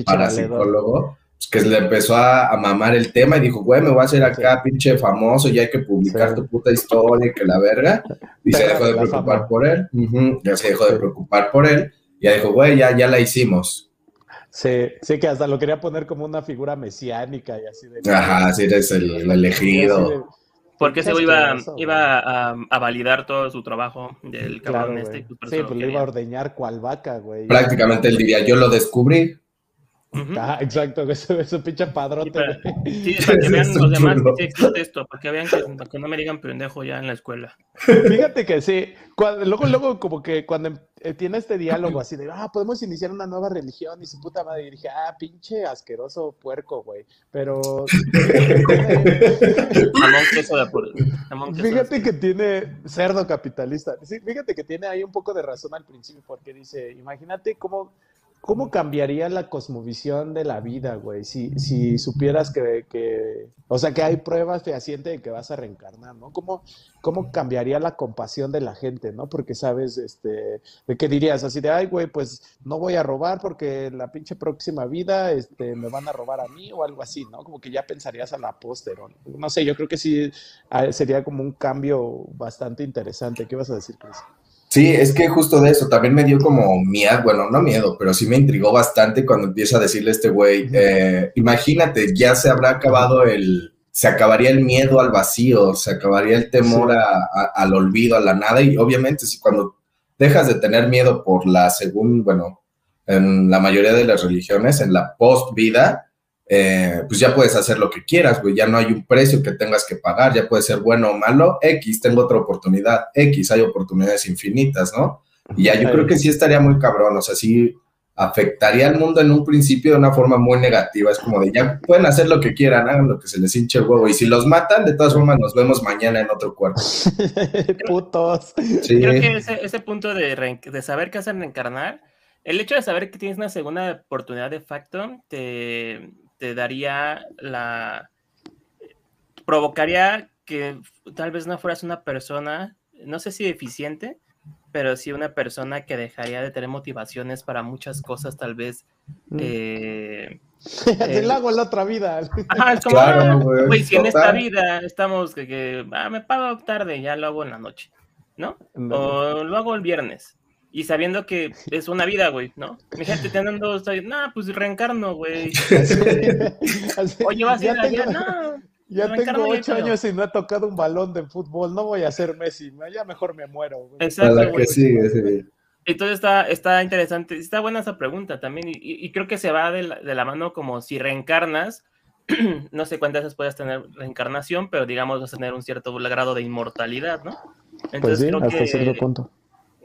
parapsicólogo, pues, que le empezó a, mamar el tema y dijo, güey, me voy a hacer acá pinche famoso, ya hay que publicar tu puta historia y que la verga. Y se dejó de preocupar por él. ya se dejó de preocupar por él. Y ya dijo, güey, ya, ya la hicimos. Sí, sí, que hasta lo quería poner como una figura mesiánica y así de. Ajá, sí, eres el, elegido Porque ese iba, iba a, validar todo su trabajo del cabrón este. Pues, sí, pues lo iba a ordeñar cual vaca, güey. Prácticamente él diría, yo lo descubrí. Ah, exacto, eso, eso pinche padrote. sí, para que vean los demás que existe esto, para que vean que, no me digan pendejo ya en la escuela. Fíjate que sí, luego, luego como que cuando em, eh, tiene este diálogo así de, ah, podemos iniciar una nueva religión y su puta madre, y dije, ah, pinche asqueroso puerco, güey, pero... fíjate que tiene cerdo capitalista, sí, fíjate que tiene ahí un poco de razón al principio, porque dice, imagínate cómo ¿Cómo cambiaría la cosmovisión de la vida, güey? Si, si supieras que, que, o sea, que hay pruebas fehacientes de que vas a reencarnar, ¿no? ¿Cómo, ¿Cómo cambiaría la compasión de la gente, ¿no? Porque sabes, este, de qué dirías así de, ay, güey, pues no voy a robar porque la pinche próxima vida, este, me van a robar a mí o algo así, ¿no? Como que ya pensarías a la póster, no sé, yo creo que sí ah, sería como un cambio bastante interesante. ¿Qué vas a decir, Chris? Sí, es que justo de eso también me dio como miedo, bueno, no miedo, pero sí me intrigó bastante cuando empieza a decirle a este güey, eh, imagínate, ya se habrá acabado el, se acabaría el miedo al vacío, se acabaría el temor al olvido, a la nada, y obviamente si cuando dejas de tener miedo por la según, bueno, en la mayoría de las religiones, en la post vida, eh, pues ya puedes hacer lo que quieras, güey, ya no hay un precio que tengas que pagar, ya puede ser bueno o malo, X, tengo otra oportunidad, X, hay oportunidades infinitas, ¿no? Y ya yo creo que sí estaría muy cabrón, o sea, sí afectaría al mundo en un principio de una forma muy negativa, es como de ya pueden hacer lo que quieran, hagan lo que se les hinche el huevo, y si los matan, de todas formas nos vemos mañana en otro cuerpo. Putos. Creo que ese, punto de, de saber qué hacen reencarnar, el hecho de saber que tienes una segunda oportunidad de facto, te te daría la... provocaría que tal vez no fueras una persona, no sé si eficiente, pero sí una persona que dejaría de tener motivaciones para muchas cosas, tal vez. Mm. Eh, eh hago en la otra vida. Ajá, es como, ah, güey, si en esta vida estamos que, que ah, me pago tarde, ya lo hago en la noche, ¿no? O lo hago el viernes y sabiendo que es una vida, güey, ¿no? Mi gente teniendo, no, pues reencarno, güey. Oye, vas a ir allá, no. Ya tengo ocho años y no he tocado un balón de fútbol, no voy a ser Messi, ya mejor me muero. Güey. Exacto, güey. sí. Entonces está, está interesante, está buena esa pregunta también, y, creo que se va de la, de la, mano como si reencarnas, no sé cuántas veces puedes tener reencarnación, pero digamos vas a tener un cierto grado de inmortalidad, ¿no? Entonces, pues sí, hasta que, cierto punto.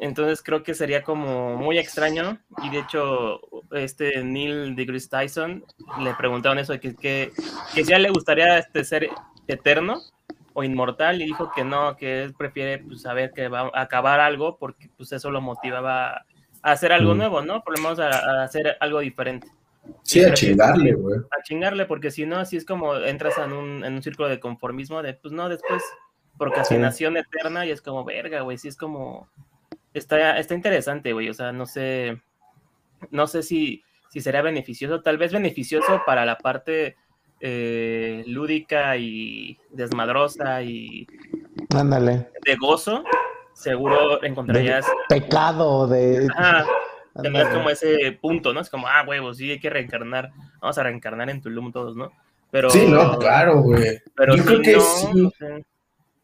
Entonces creo que sería como muy extraño. Y de hecho, este Neil deGrasse Tyson le preguntaron eso, que, que, que si a él le gustaría este, ser eterno o inmortal, y dijo que no, que él prefiere pues, saber que va a acabar algo porque pues eso lo motivaba a hacer algo mm. nuevo, ¿no? Por lo menos a, hacer algo diferente. Sí, a chingarle, güey. A chingarle, porque si no, así es como entras en un, en un círculo de conformismo de, pues no, después procrastinación eterna y es como, verga, güey, sí es como está, está interesante, güey. O sea, no sé, no sé si, si será beneficioso, tal vez beneficioso para la parte eh, lúdica y desmadrosa y Ándale. de gozo. Seguro encontrarías. pecado, de. Ajá. Tendrás como ese punto, ¿no? Es como, ah, huevos, sí, hay que reencarnar. Vamos a reencarnar en Tulum todos, ¿no? Pero, sí, no, claro, güey. Pero Yo creo que sí.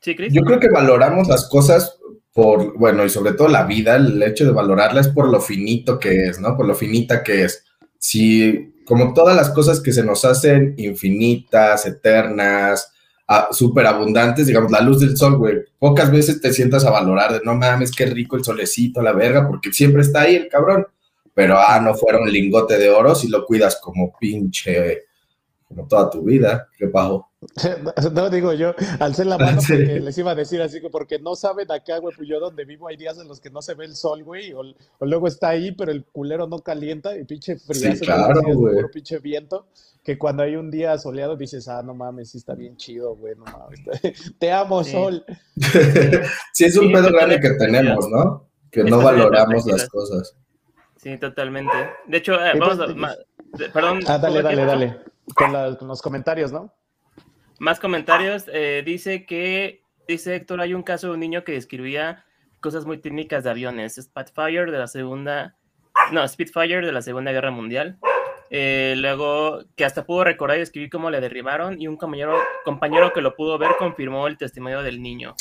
¿Sí, Chris? Yo creo que valoramos las cosas por, bueno, y sobre todo la vida, el hecho de valorarla es por lo finito que es, ¿no? Por lo finita que es. Si, como todas las cosas que se nos hacen infinitas, eternas, ah, súper abundantes, digamos, la luz del sol, güey, pocas veces te sientas a valorar de, no mames, qué rico el solecito, la verga, porque siempre está ahí el cabrón. Pero, ah, no fuera un lingote de oro si lo cuidas como pinche, como toda tu vida, qué bajo. No, digo yo, alcé la mano porque les iba a decir así, porque no saben acá, güey, pues yo donde vivo hay días en los que no se ve el sol, güey, o, luego está ahí, pero el culero no calienta y pinche frío, sí, claro, puro pinche viento, que cuando hay un día soleado dices, ah, no mames, sí está bien chido, güey, no mames, te amo, sol. sí, es un pedo grande que tenemos, ¿no? Que no valoramos las cosas. Sí, totalmente. De hecho, eh, vamos a, perdón. Ah, dale, dale, dale. con los comentarios, ¿no? Más comentarios. Eh, dice que, dice Héctor, hay un caso de un niño que describía cosas muy técnicas de aviones. Spitfire de la segunda, no, Spitfire de la Segunda Guerra Mundial. Eh, luego, que hasta pudo recordar y escribir cómo le derribaron, y un compañero, compañero que lo pudo ver confirmó el testimonio del niño.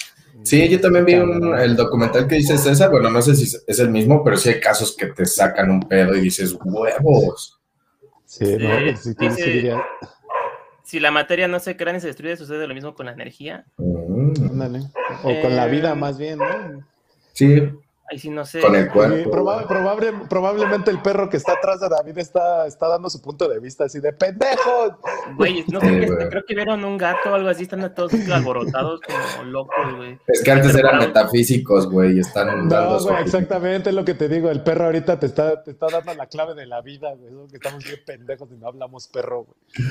Sí, yo también vi el documental que dice César, bueno, no sé si es el mismo, pero sí hay casos que te sacan un pedo y dices, huevos. Sí, no, sí, si la materia no se crea ni se destruye, sucede lo mismo con la energía. Mm. O con la vida, eh, más bien, ¿no? Sí, Ahí sí no sé. Con el cuerpo. probable, probablemente el perro que está atrás de David está, está dando su punto de vista así de pendejos. Güey, no sé, creo que vieron un gato o algo así, están todos alborotados como locos, güey. Es que antes eran metafísicos, güey, están No, güey, exactamente es lo que te digo, el perro ahorita te está, te está dando la clave de la vida, güey, que estamos bien pendejos y no hablamos perro, güey.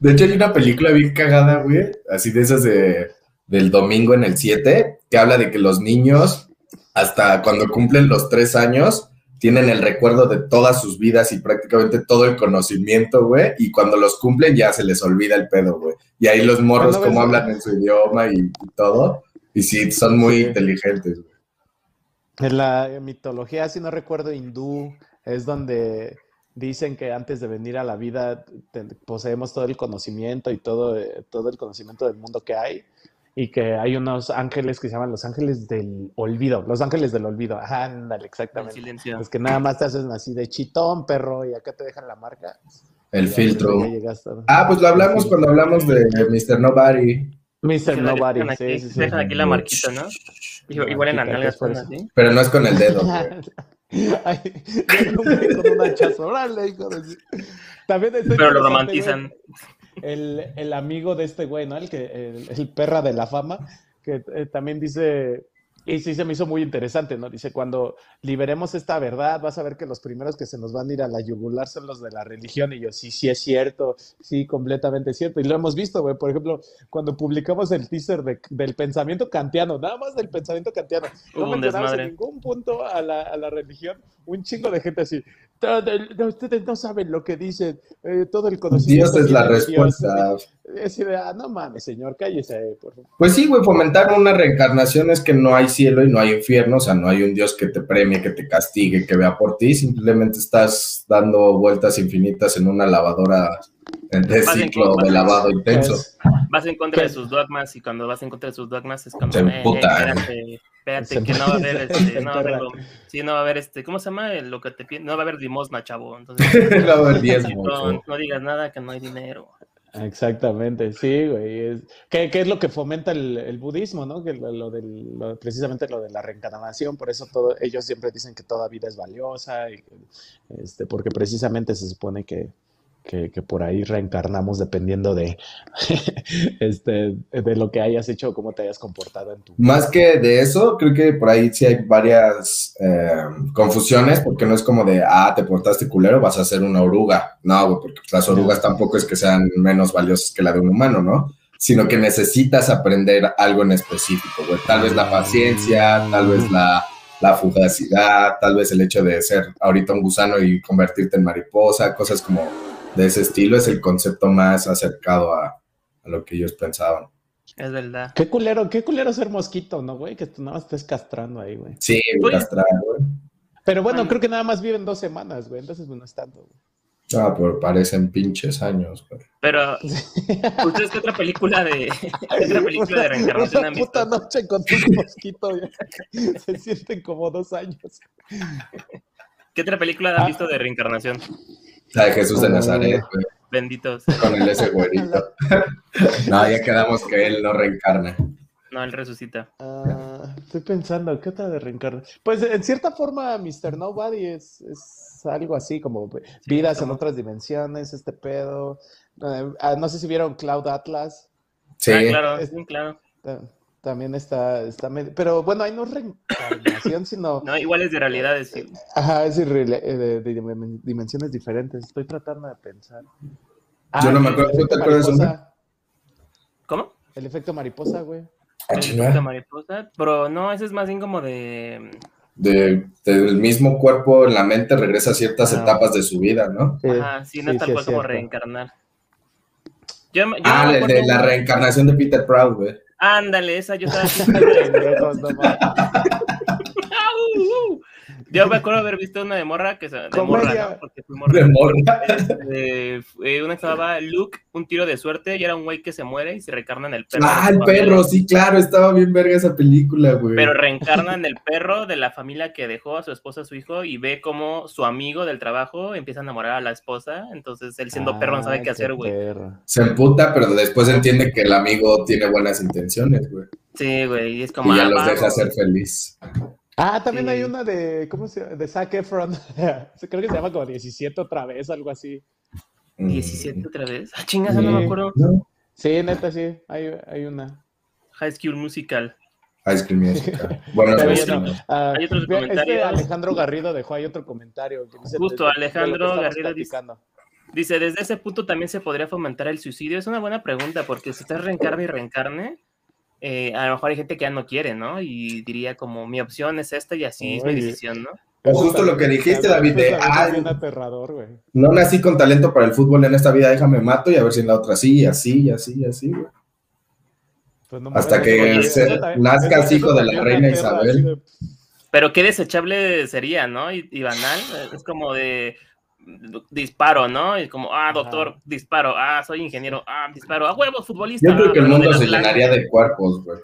De hecho, hay una película bien cagada, güey, así de esas de, del domingo en el 7, que habla de que los niños hasta cuando cumplen los tres años, tienen el recuerdo de todas sus vidas y prácticamente todo el conocimiento, güey, y cuando los cumplen ya se les olvida el pedo, güey. Y ahí los morros como hablan en su idioma y, todo, y sí, son muy inteligentes, güey. En la mitología, si no recuerdo, hindú, es donde dicen que antes de venir a la vida poseemos todo el conocimiento y todo, eh, todo el conocimiento del mundo que hay y que hay unos ángeles que se llaman los ángeles del olvido, los ángeles del olvido, ándale, exactamente. Es que nada más te hacen así de chitón, perro, y acá te dejan la marca. El filtro. Ah, pues lo hablamos cuando hablamos de Mr. Nobody. Mr. Nobody, sí, sí, sí. Dejan aquí la marquita, ¿no? Igual en las son así. Pero no es con el dedo. Ay, con un hachazo, órale, hijo de... También Pero lo romantizan el, el, amigo de este güey, ¿no? El, que, el, perra de la fama, que eh, también dice, y sí se me hizo muy interesante, ¿no? Dice, cuando liberemos esta verdad, vas a ver que los primeros que se nos van a ir a la yugular son los de la religión. Y yo, sí, sí es cierto, sí, completamente cierto. Y lo hemos visto, güey. Por ejemplo, cuando publicamos el teaser del pensamiento kantiano, nada más del pensamiento kantiano, no mencionamos en ningún punto a la, a la religión, un chingo de gente así, ustedes no saben lo que dicen, eh, todo el conocimiento. Dios es la respuesta. Es idea, no mames, señor, cállese, por favor. Pues sí, güey, fomentar una reencarnación es que no hay cielo y no hay infierno, o sea, no hay un Dios que te premie, que te castigue, que vea por ti, simplemente estás dando vueltas infinitas en una lavadora de ciclo de lavado intenso. Vas en contra de sus dogmas y cuando vas en contra de sus dogmas es como, eh, espérate, que no va a haber, este, no va a haber, sí, no va a haber, este, ¿cómo se llama? Lo que te no va a haber limosna, chavo. Entonces, no, va a haber no, no digas nada que no hay dinero. Exactamente, sí, güey. ¿qué, ¿qué, es lo que fomenta el, el budismo, no? Que lo, del, precisamente lo de la reencarnación, por eso todo, ellos siempre dicen que toda vida es valiosa, y, este, porque precisamente se supone que, que, por ahí reencarnamos dependiendo de, este, de lo que hayas hecho o cómo te hayas comportado en tu Más que de eso, creo que por ahí sí hay varias eh, confusiones, porque no es como de, ah, te portaste culero, vas a ser una oruga. No, porque las orugas tampoco es que sean menos valiosas que la de un humano, ¿no? Sino que necesitas aprender algo en específico, güey. Tal vez la paciencia, tal vez la la fugacidad, tal vez el hecho de ser ahorita un gusano y convertirte en mariposa, cosas como de ese estilo es el concepto más acercado a, lo que ellos pensaban. Es verdad. Qué culero, qué culero ser mosquito, ¿no, güey? Que tú nada más estés castrando ahí, güey. Sí, castrando, güey. Pero bueno, creo que nada más viven dos semanas, güey. Entonces no es tanto, güey. Ah, pero parecen pinches años, güey. Pero, ¿ustedes qué otra película de, ¿qué otra película de reencarnación Una puta noche con tus mosquitos, Se sienten como dos años. ¿Qué otra película han visto de reencarnación? La de Jesús de Nazaret, güey. Benditos. Con el ese güerito. no, ya quedamos que él no reencarna. No, él resucita. Ah, estoy pensando, ¿qué otra de reencarna? Pues en cierta forma, Mr. Nobody es, es algo así, como vidas en otras dimensiones, este pedo. Eh, ah, no sé si vieron Cloud Atlas. Sí, ah, claro, es, claro. También está, está pero bueno, ahí no es reencarnación, sino... No, igual es de realidades, sí. Ajá, es de, de, dimensiones diferentes. Estoy tratando de pensar. Yo no me acuerdo, ¿tú te acuerdas ¿Cómo? El efecto mariposa, güey. Ah, el efecto mariposa, pero no, ese es más bien como de... De, del mismo cuerpo en la mente regresa a ciertas ah. etapas de su vida, ¿no? Ajá, sí, no es tal cual como reencarnar. ah, de, la reencarnación de Peter Proud, güey. Ándale, esa yo estaba Yo me acuerdo haber visto una de morra que de morra, Porque fui morra. De morra. Este, una que se llamaba Luke, un tiro de suerte, y era un güey que se muere y se reencarna en el perro. Ah, el perro, sí, claro, estaba bien verga esa película, güey. Pero reencarna en el perro de la familia que dejó a su esposa, a su hijo, y ve cómo su amigo del trabajo empieza a enamorar a la esposa. Entonces él siendo perro no sabe qué hacer, güey. Se emputa, pero después entiende que el amigo tiene buenas intenciones, güey. Sí, güey, y es como. Y ya ah, los deja ser feliz. Ah, también hay una de, ¿cómo se llama? De Zac Efron. Creo que se llama como 17 otra vez, algo así. 17 otra vez. Ah, chingas, no me acuerdo. Sí, neta, sí, hay, hay una. High School Musical. High School Musical. bueno, ah, hay otros comentarios. Este Alejandro Garrido dejó ahí otro comentario. Justo, Alejandro Garrido dice, dice, desde ese punto también se podría fomentar el suicidio. Es una buena pregunta, porque si estás reencarne y reencarne, eh, a lo mejor hay gente que ya no quiere, ¿no? Y diría como, mi opción es esta y así es mi decisión, ¿no? O justo lo que dijiste, David, de, aterrador, güey. no nací con talento para el fútbol en esta vida, déjame mato y a ver si en la otra sí, y así, y así, y así, güey. Pues Hasta que nazcas hijo de la reina Isabel. Pero qué desechable sería, ¿no? Y, y banal, es como de, disparo, ¿no? Y como, ah, doctor, disparo, ah, soy ingeniero, ah, disparo, ah, huevos, futbolista. Yo creo que el mundo se llenaría de cuerpos, güey.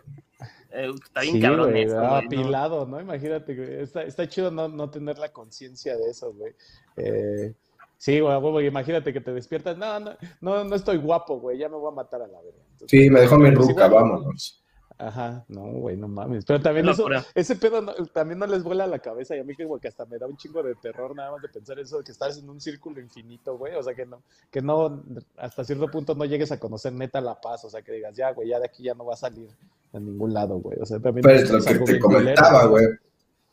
Eh, está bien cabrón eso, apilado, ¿no? Imagínate, Está, está chido no, no tener la conciencia de eso, güey. Eh, sí, güey, imagínate que te despiertas, no, no, no, no estoy guapo, güey, ya me voy a matar a la verga. Sí, me dejó mi ruca, vámonos. Ajá, no, güey, no mames. Pero también eso, ese pedo también no les vuela a la cabeza y a mí que, que hasta me da un chingo de terror nada más de pensar eso, de que estás en un círculo infinito, güey. O sea, que no, que no, hasta cierto punto no llegues a conocer neta la paz. O sea, que digas, ya, güey, ya de aquí ya no va a salir a ningún lado, güey. O sea, también. Pero es lo que te comentaba, güey.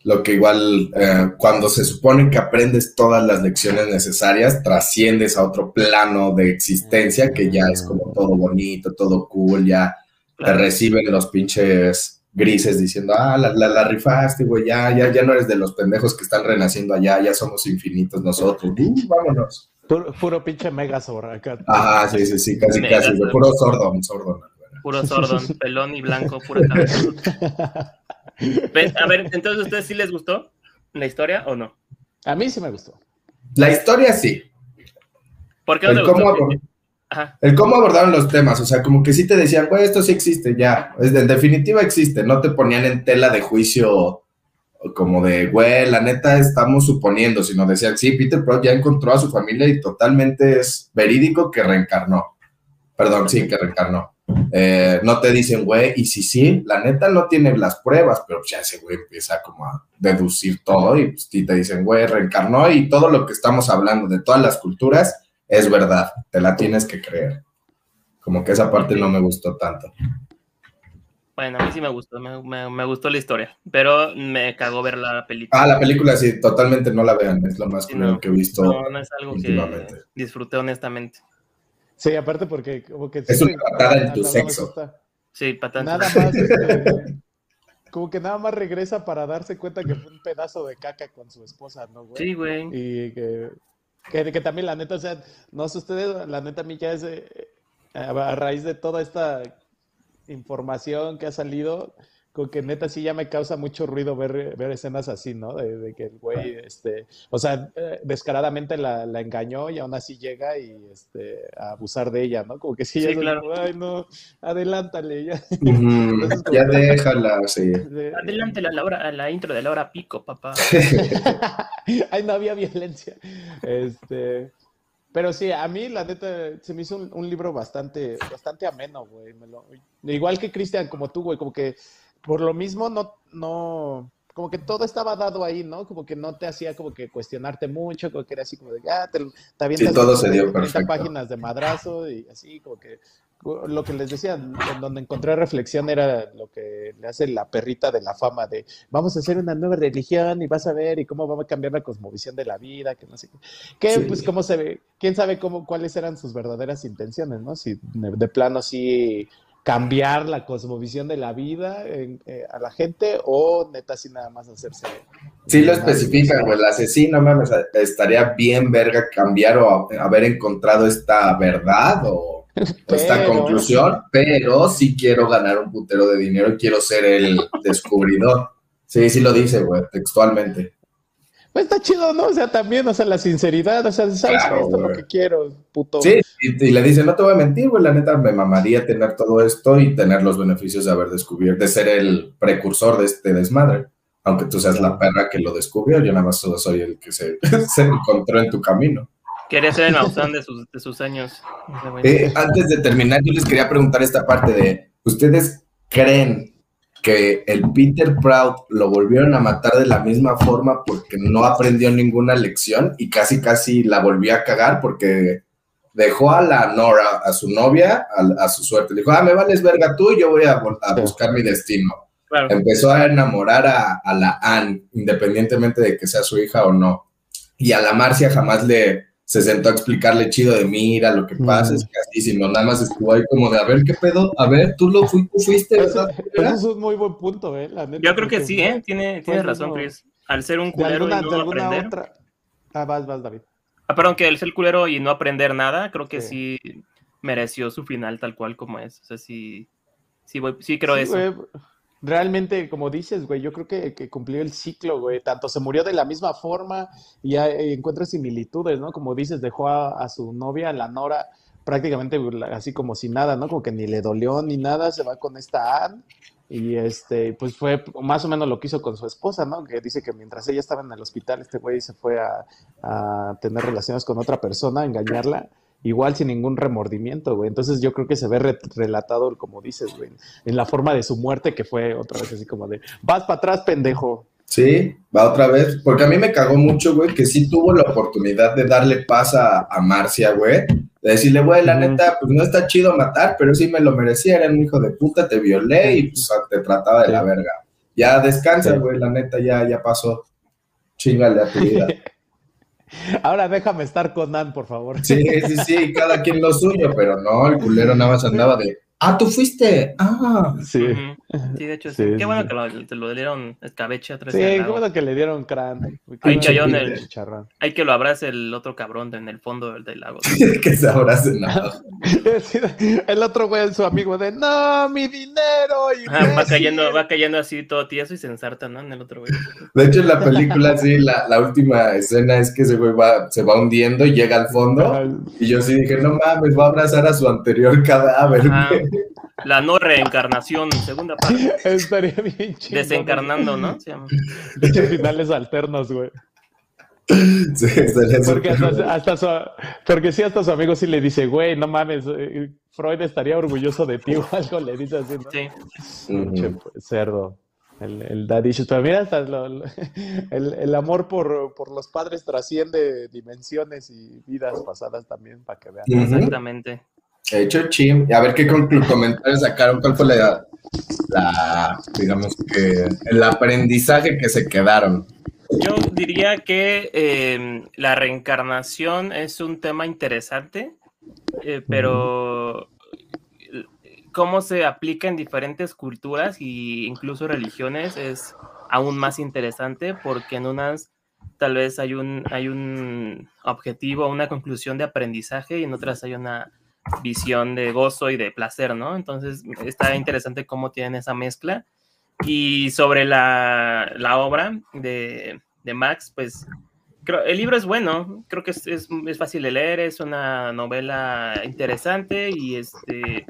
Lo que igual, eh, cuando se supone que aprendes todas las lecciones necesarias, trasciendes a otro plano de existencia que ya es como todo bonito, todo cool, ya te reciben los pinches grises diciendo, ah, la, la, rifaste, güey, ya, ya, ya no eres de los pendejos que están renaciendo allá, ya somos infinitos nosotros, uh, vámonos. Puro, pinche Megazord acá. Ah, sí, sí, sí, casi, casi, puro sordón, sordón. Puro sordón, pelón y blanco, pura cabeza. A ver, entonces, ¿a ustedes sí les gustó la historia o no? A mí sí me gustó. La historia sí. ¿Por qué no te gustó? El cómo abordaron los temas, o sea, como que sí te decían, güey, esto sí existe, ya, en definitiva existe, no te ponían en tela de juicio como de, güey, la neta estamos suponiendo, sino decían, sí, Peter Prout ya encontró a su familia y totalmente es verídico que reencarnó. Perdón, sí, que reencarnó. Eh, no te dicen, güey, y si sí, la neta no tiene las pruebas, pero ya ese güey empieza como a deducir todo y, pues, y te dicen, güey, reencarnó y todo lo que estamos hablando de todas las culturas es verdad, te la tienes que creer. Como que esa parte no me gustó tanto. Bueno, a mí sí me gustó, me, gustó la historia, pero me cagó ver la película. Ah, la película sí, totalmente no la vean, es lo más que he visto. No, no es algo que disfruté honestamente. Sí, aparte porque como que... Es una patada en tu sexo. Sí, patada. Nada más, este, como que nada más regresa para darse cuenta que fue un pedazo de caca con su esposa, ¿no, güey? Sí, güey. Y que que, también la neta, o sea, no sé ustedes, la neta a ya eh, a raíz de toda esta información que ha salido, con que neta sí ya me causa mucho ruido ver, ver escenas así, ¿no? De, que el güey, este, o sea, eh, descaradamente la, la, engañó y aún así llega y, este, a abusar de ella, ¿no? Como que sí, ya claro. ay, no, adelántale, ya. ya déjala, sí. Adelántale a la, hora, a la intro de la hora pico, papá. ay, no había violencia. Este... Pero sí, a mí la neta se me hizo un, un libro bastante, bastante ameno, güey. Igual que Cristian, como tú, güey, como que por lo mismo no, no, como que todo estaba dado ahí, ¿no? Como que no te hacía como que cuestionarte mucho, como que era así como de, ya, te, te sí, todo se dio 30 páginas de madrazo y así, como que lo que les decía, en donde encontré reflexión era lo que le hace la perrita de la fama de vamos a hacer una nueva religión y vas a ver y cómo va a cambiar la cosmovisión de la vida, que no sé qué. Que pues cómo se ve, quién sabe cómo, cuáles eran sus verdaderas intenciones, ¿no? Si de plano sí cambiar la cosmovisión de la vida eh, a la gente o neta así nada más hacerse. Sí lo especifica, güey, el asesino, mames, estaría bien verga cambiar o haber encontrado esta verdad o, esta conclusión, pero sí quiero ganar un putero de dinero y quiero ser el descubridor. Sí, sí lo dice, güey, textualmente. Pues está chido, ¿no? O sea, también, o sea, la sinceridad, o sea, sabes esto es lo que quiero, puto. Sí, y, le dice, no te voy a mentir, güey, la neta me mamaría tener todo esto y tener los beneficios de haber descubierto, de ser el precursor de este desmadre. Aunque tú seas la perra que lo descubrió, yo nada más soy el que se, se encontró en tu camino. Quería ser el Maussan de sus, de sus años. Eh, antes de terminar, yo les quería preguntar esta parte de, ¿ustedes creen que el Peter Proud lo volvieron a matar de la misma forma porque no aprendió ninguna lección y casi casi la volvió a cagar porque dejó a la Nora, a su novia, a, su suerte. Le dijo, ah, me vales verga tú y yo voy a, buscar mi destino. Empezó a enamorar a, a, la Anne, independientemente de que sea su hija o no. Y a la Marcia jamás le, se sentó a explicarle chido de mira lo que pasa, es que no nada más estuvo ahí como de a ver qué pedo, a ver, tú lo fuiste, Eso, es un muy buen punto, ¿eh? Yo creo que sí, ¿eh? Tiene, tiene razón, Chris. Al ser un culero y no aprender. Otra... Ah, vas, vas, David. Ah, perdón, que el ser culero y no aprender nada, creo que sí, mereció su final tal cual como es. O sea, sí, sí, voy, sí creo eso realmente, como dices, güey, yo creo que, cumplió el ciclo, güey. Tanto se murió de la misma forma y encuentra similitudes, ¿no? Como dices, dejó a, su novia, la Nora, prácticamente así como si nada, ¿no? Como que ni le dolió ni nada, se va con esta Anne. Y este, pues fue más o menos lo que hizo con su esposa, ¿no? Que dice que mientras ella estaba en el hospital, este güey se fue a, a tener relaciones con otra persona, a engañarla igual sin ningún remordimiento, güey. Entonces yo creo que se ve relatado, como dices, güey, en la forma de su muerte, que fue otra vez así como de, vas para atrás, pendejo. Sí, va otra vez, porque a mí me cagó mucho, güey, que sí tuvo la oportunidad de darle paz a, Marcia, güey, de decirle, güey, la neta, pues no está chido matar, pero sí me lo merecía, era un hijo de puta, te violé y pues te trataba de la verga. Ya descansa, güey, la neta, ya, ya pasó. Chingale a tu vida. Ahora déjame estar con Nan, por favor. Sí, sí, sí, cada quien lo suyo, pero no, el culero nada más andaba de, Ah, tú fuiste. Ah. Sí. Sí, de hecho, sí. Qué bueno que lo, te lo dieron escabeche atrás. Sí, qué bueno que le dieron crán. Hay chayón el, Hay que lo abrace el otro cabrón en el fondo del, lago. que se abrace nada. el otro güey, su amigo de, no, mi dinero. va cayendo, va cayendo así todo tieso y se ensarta, ¿no? En el otro güey. De hecho, en la película, sí, la, la última escena es que ese güey va, se va hundiendo y llega al fondo. Y yo sí dije, no mames, va a abrazar a su anterior cadáver. La no reencarnación, segunda parte. Estaría bien chido. Desencarnando, ¿no? De hecho, finales alternos, güey. Sí, porque hasta, su, porque sí, hasta su amigo sí le dice, güey, no mames, eh, Freud estaría orgulloso de ti o algo, le dice así, ¿no? Sí. Pues, cerdo. El, el daddy Pero mira, hasta el, el, amor por, por, los padres trasciende dimensiones y vidas pasadas también, para que vean. Exactamente. De hecho, chim. A ver qué comentarios sacaron. ¿Cuál fue la, digamos que, el aprendizaje que se quedaron? Yo diría que em, la reencarnación es un tema interesante, eh, pero cómo se aplica en diferentes culturas e incluso religiones es aún más interesante porque en unas tal vez hay un, hay un objetivo, una conclusión de aprendizaje y en otras hay una visión de gozo y de placer, ¿no? Entonces está interesante cómo tienen esa mezcla. Y sobre la, la obra de, de, Max, pues creo, el libro es bueno, creo que es, es, es, fácil de leer, es una novela interesante y, este,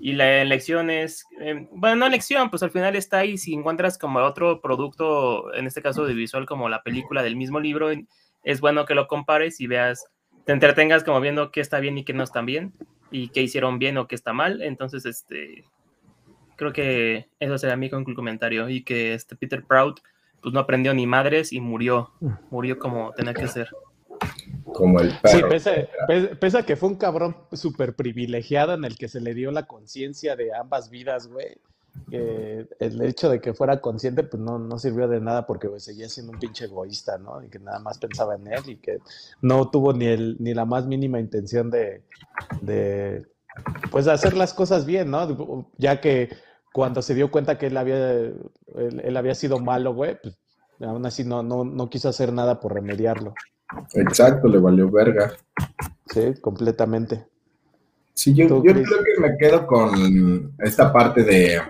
y la lección es, eh, bueno, no lección, pues al final está ahí, si encuentras como otro producto, en este caso de visual, como la película del mismo libro, es bueno que lo compares y veas te entretengas como viendo qué está bien y qué no está bien y qué hicieron bien o qué está mal. Entonces, este, creo que eso sería mi comentario y que este Peter Proud pues no aprendió ni madres y murió, murió como tenía que ser. Como el perro. Sí, pese, a que fue un cabrón súper privilegiado en el que se le dio la conciencia de ambas vidas, güey que el hecho de que fuera consciente, pues no, no sirvió de nada porque pues, seguía siendo un pinche egoísta, ¿no? Y que nada más pensaba en él y que no tuvo ni, el, ni la más mínima intención de, de, pues, hacer las cosas bien, ¿no? Ya que cuando se dio cuenta que él había, él, había sido malo, güey, pues aún así no, no, no quiso hacer nada por remediarlo. Exacto, le valió verga. Sí, completamente. Sí, yo, yo creo que me quedo con esta parte de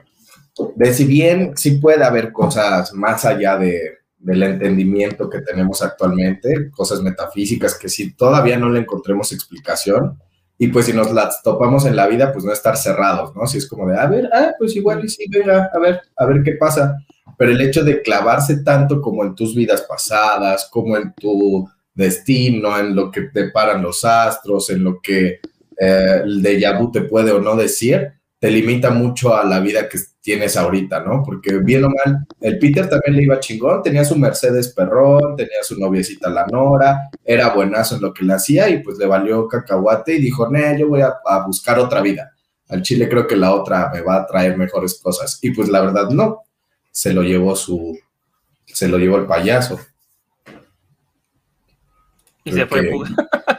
de si bien sí puede haber cosas más allá de, del entendimiento que tenemos actualmente, cosas metafísicas que si todavía no le encontremos explicación, y pues si nos las topamos en la vida, pues no estar cerrados, ¿no? Si es como de, a ver, ah, pues igual y sí, venga, a ver, a ver qué pasa. Pero el hecho de clavarse tanto como en tus vidas pasadas, como en tu destino, en lo que te paran los astros, en lo que eh, el de Yabu te puede o no decir, te limita mucho a la vida que tienes ahorita, ¿no? Porque bien o mal, el Peter también le iba chingón, tenía su Mercedes perrón, tenía su noviecita la Nora, era buenazo en lo que le hacía y pues le valió cacahuate y dijo, no, yo voy a, buscar otra vida. Al Chile creo que la otra me va a traer mejores cosas. Y pues la verdad no, se lo llevó su, se lo llevó el payaso. Y se fue Puga.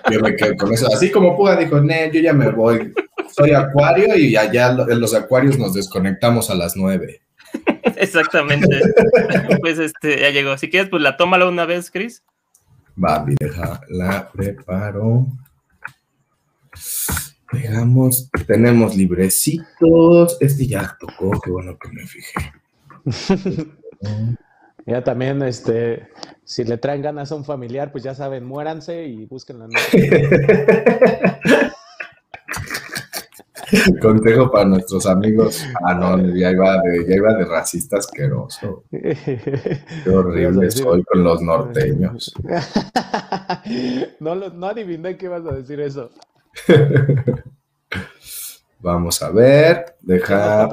Yo me quedo con eso. Así como Puga dijo, ne, yo ya me voy soy acuario y allá en los acuarios nos desconectamos a las nueve. Exactamente. pues este, ya llegó. Si quieres, pues la tómala una vez, Chris. Va, deja, la preparo. Veamos, tenemos librecitos. Este ya tocó, qué bueno que me fijé. ya también, este, si le traen ganas a un familiar, pues ya saben, muéranse y búsquenla. Consejo para nuestros amigos. Ah, no, ya iba de, ya iba de racista asqueroso. Qué horrible soy con los norteños. No, no adiviné que ibas a decir eso. Vamos a ver. Deja.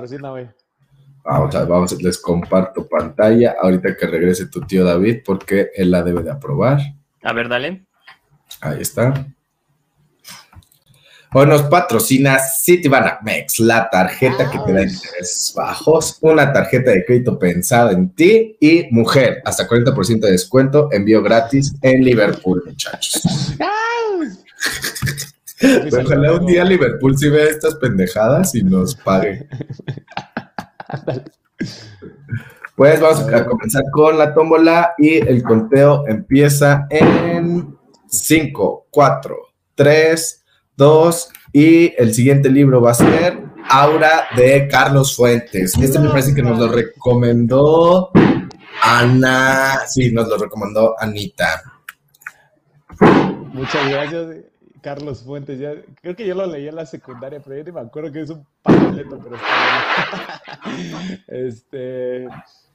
Vamos, a, vamos, les comparto pantalla ahorita que regrese tu tío David porque él la debe de aprobar. A ver, dale. Ahí está. Hoy nos patrocina Citibanamex, la tarjeta que te da intereses bajos, una tarjeta de crédito pensada en ti y mujer, hasta 40% de descuento, envío gratis en Liverpool, muchachos. Ojalá un día Liverpool sí vea estas pendejadas y nos pague. Pues vamos a comenzar con la tómbola y el conteo empieza en 5, 4, 3, dos, y el siguiente libro va a ser Aura de Carlos Fuentes. Este me parece que nos lo recomendó Ana, sí, nos lo recomendó Anita. Muchas gracias, Carlos Fuentes. Ya, creo que yo lo leí en la secundaria, pero yo me acuerdo que es un panfleto, pero está bien. este,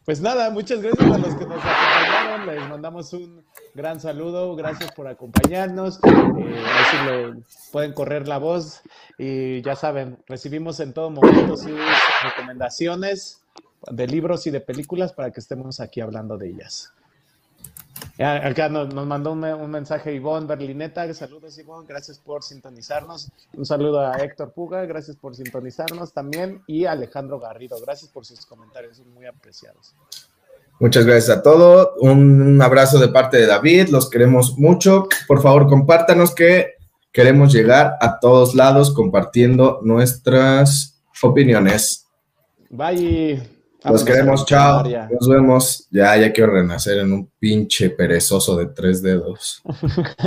pues nada, muchas gracias a los que nos acompañaron. Les mandamos un gran saludo. Gracias por acompañarnos. Eh, así pueden correr la voz. Y ya saben, recibimos en todo momento sus recomendaciones de libros y de películas para que estemos aquí hablando de ellas. Acá nos, mandó un, mensaje Ivonne Berlineta. Saludos, Ivonne. Gracias por sintonizarnos. Un saludo a Héctor Puga. Gracias por sintonizarnos también. Y Alejandro Garrido. Gracias por sus comentarios. Son muy apreciados. Muchas gracias a todos. Un abrazo de parte de David. Los queremos mucho. Por favor, compártanos que queremos llegar a todos lados compartiendo nuestras opiniones. Bye. Los queremos, chao. Nos vemos. Ya, ya quiero renacer en un pinche perezoso de tres dedos.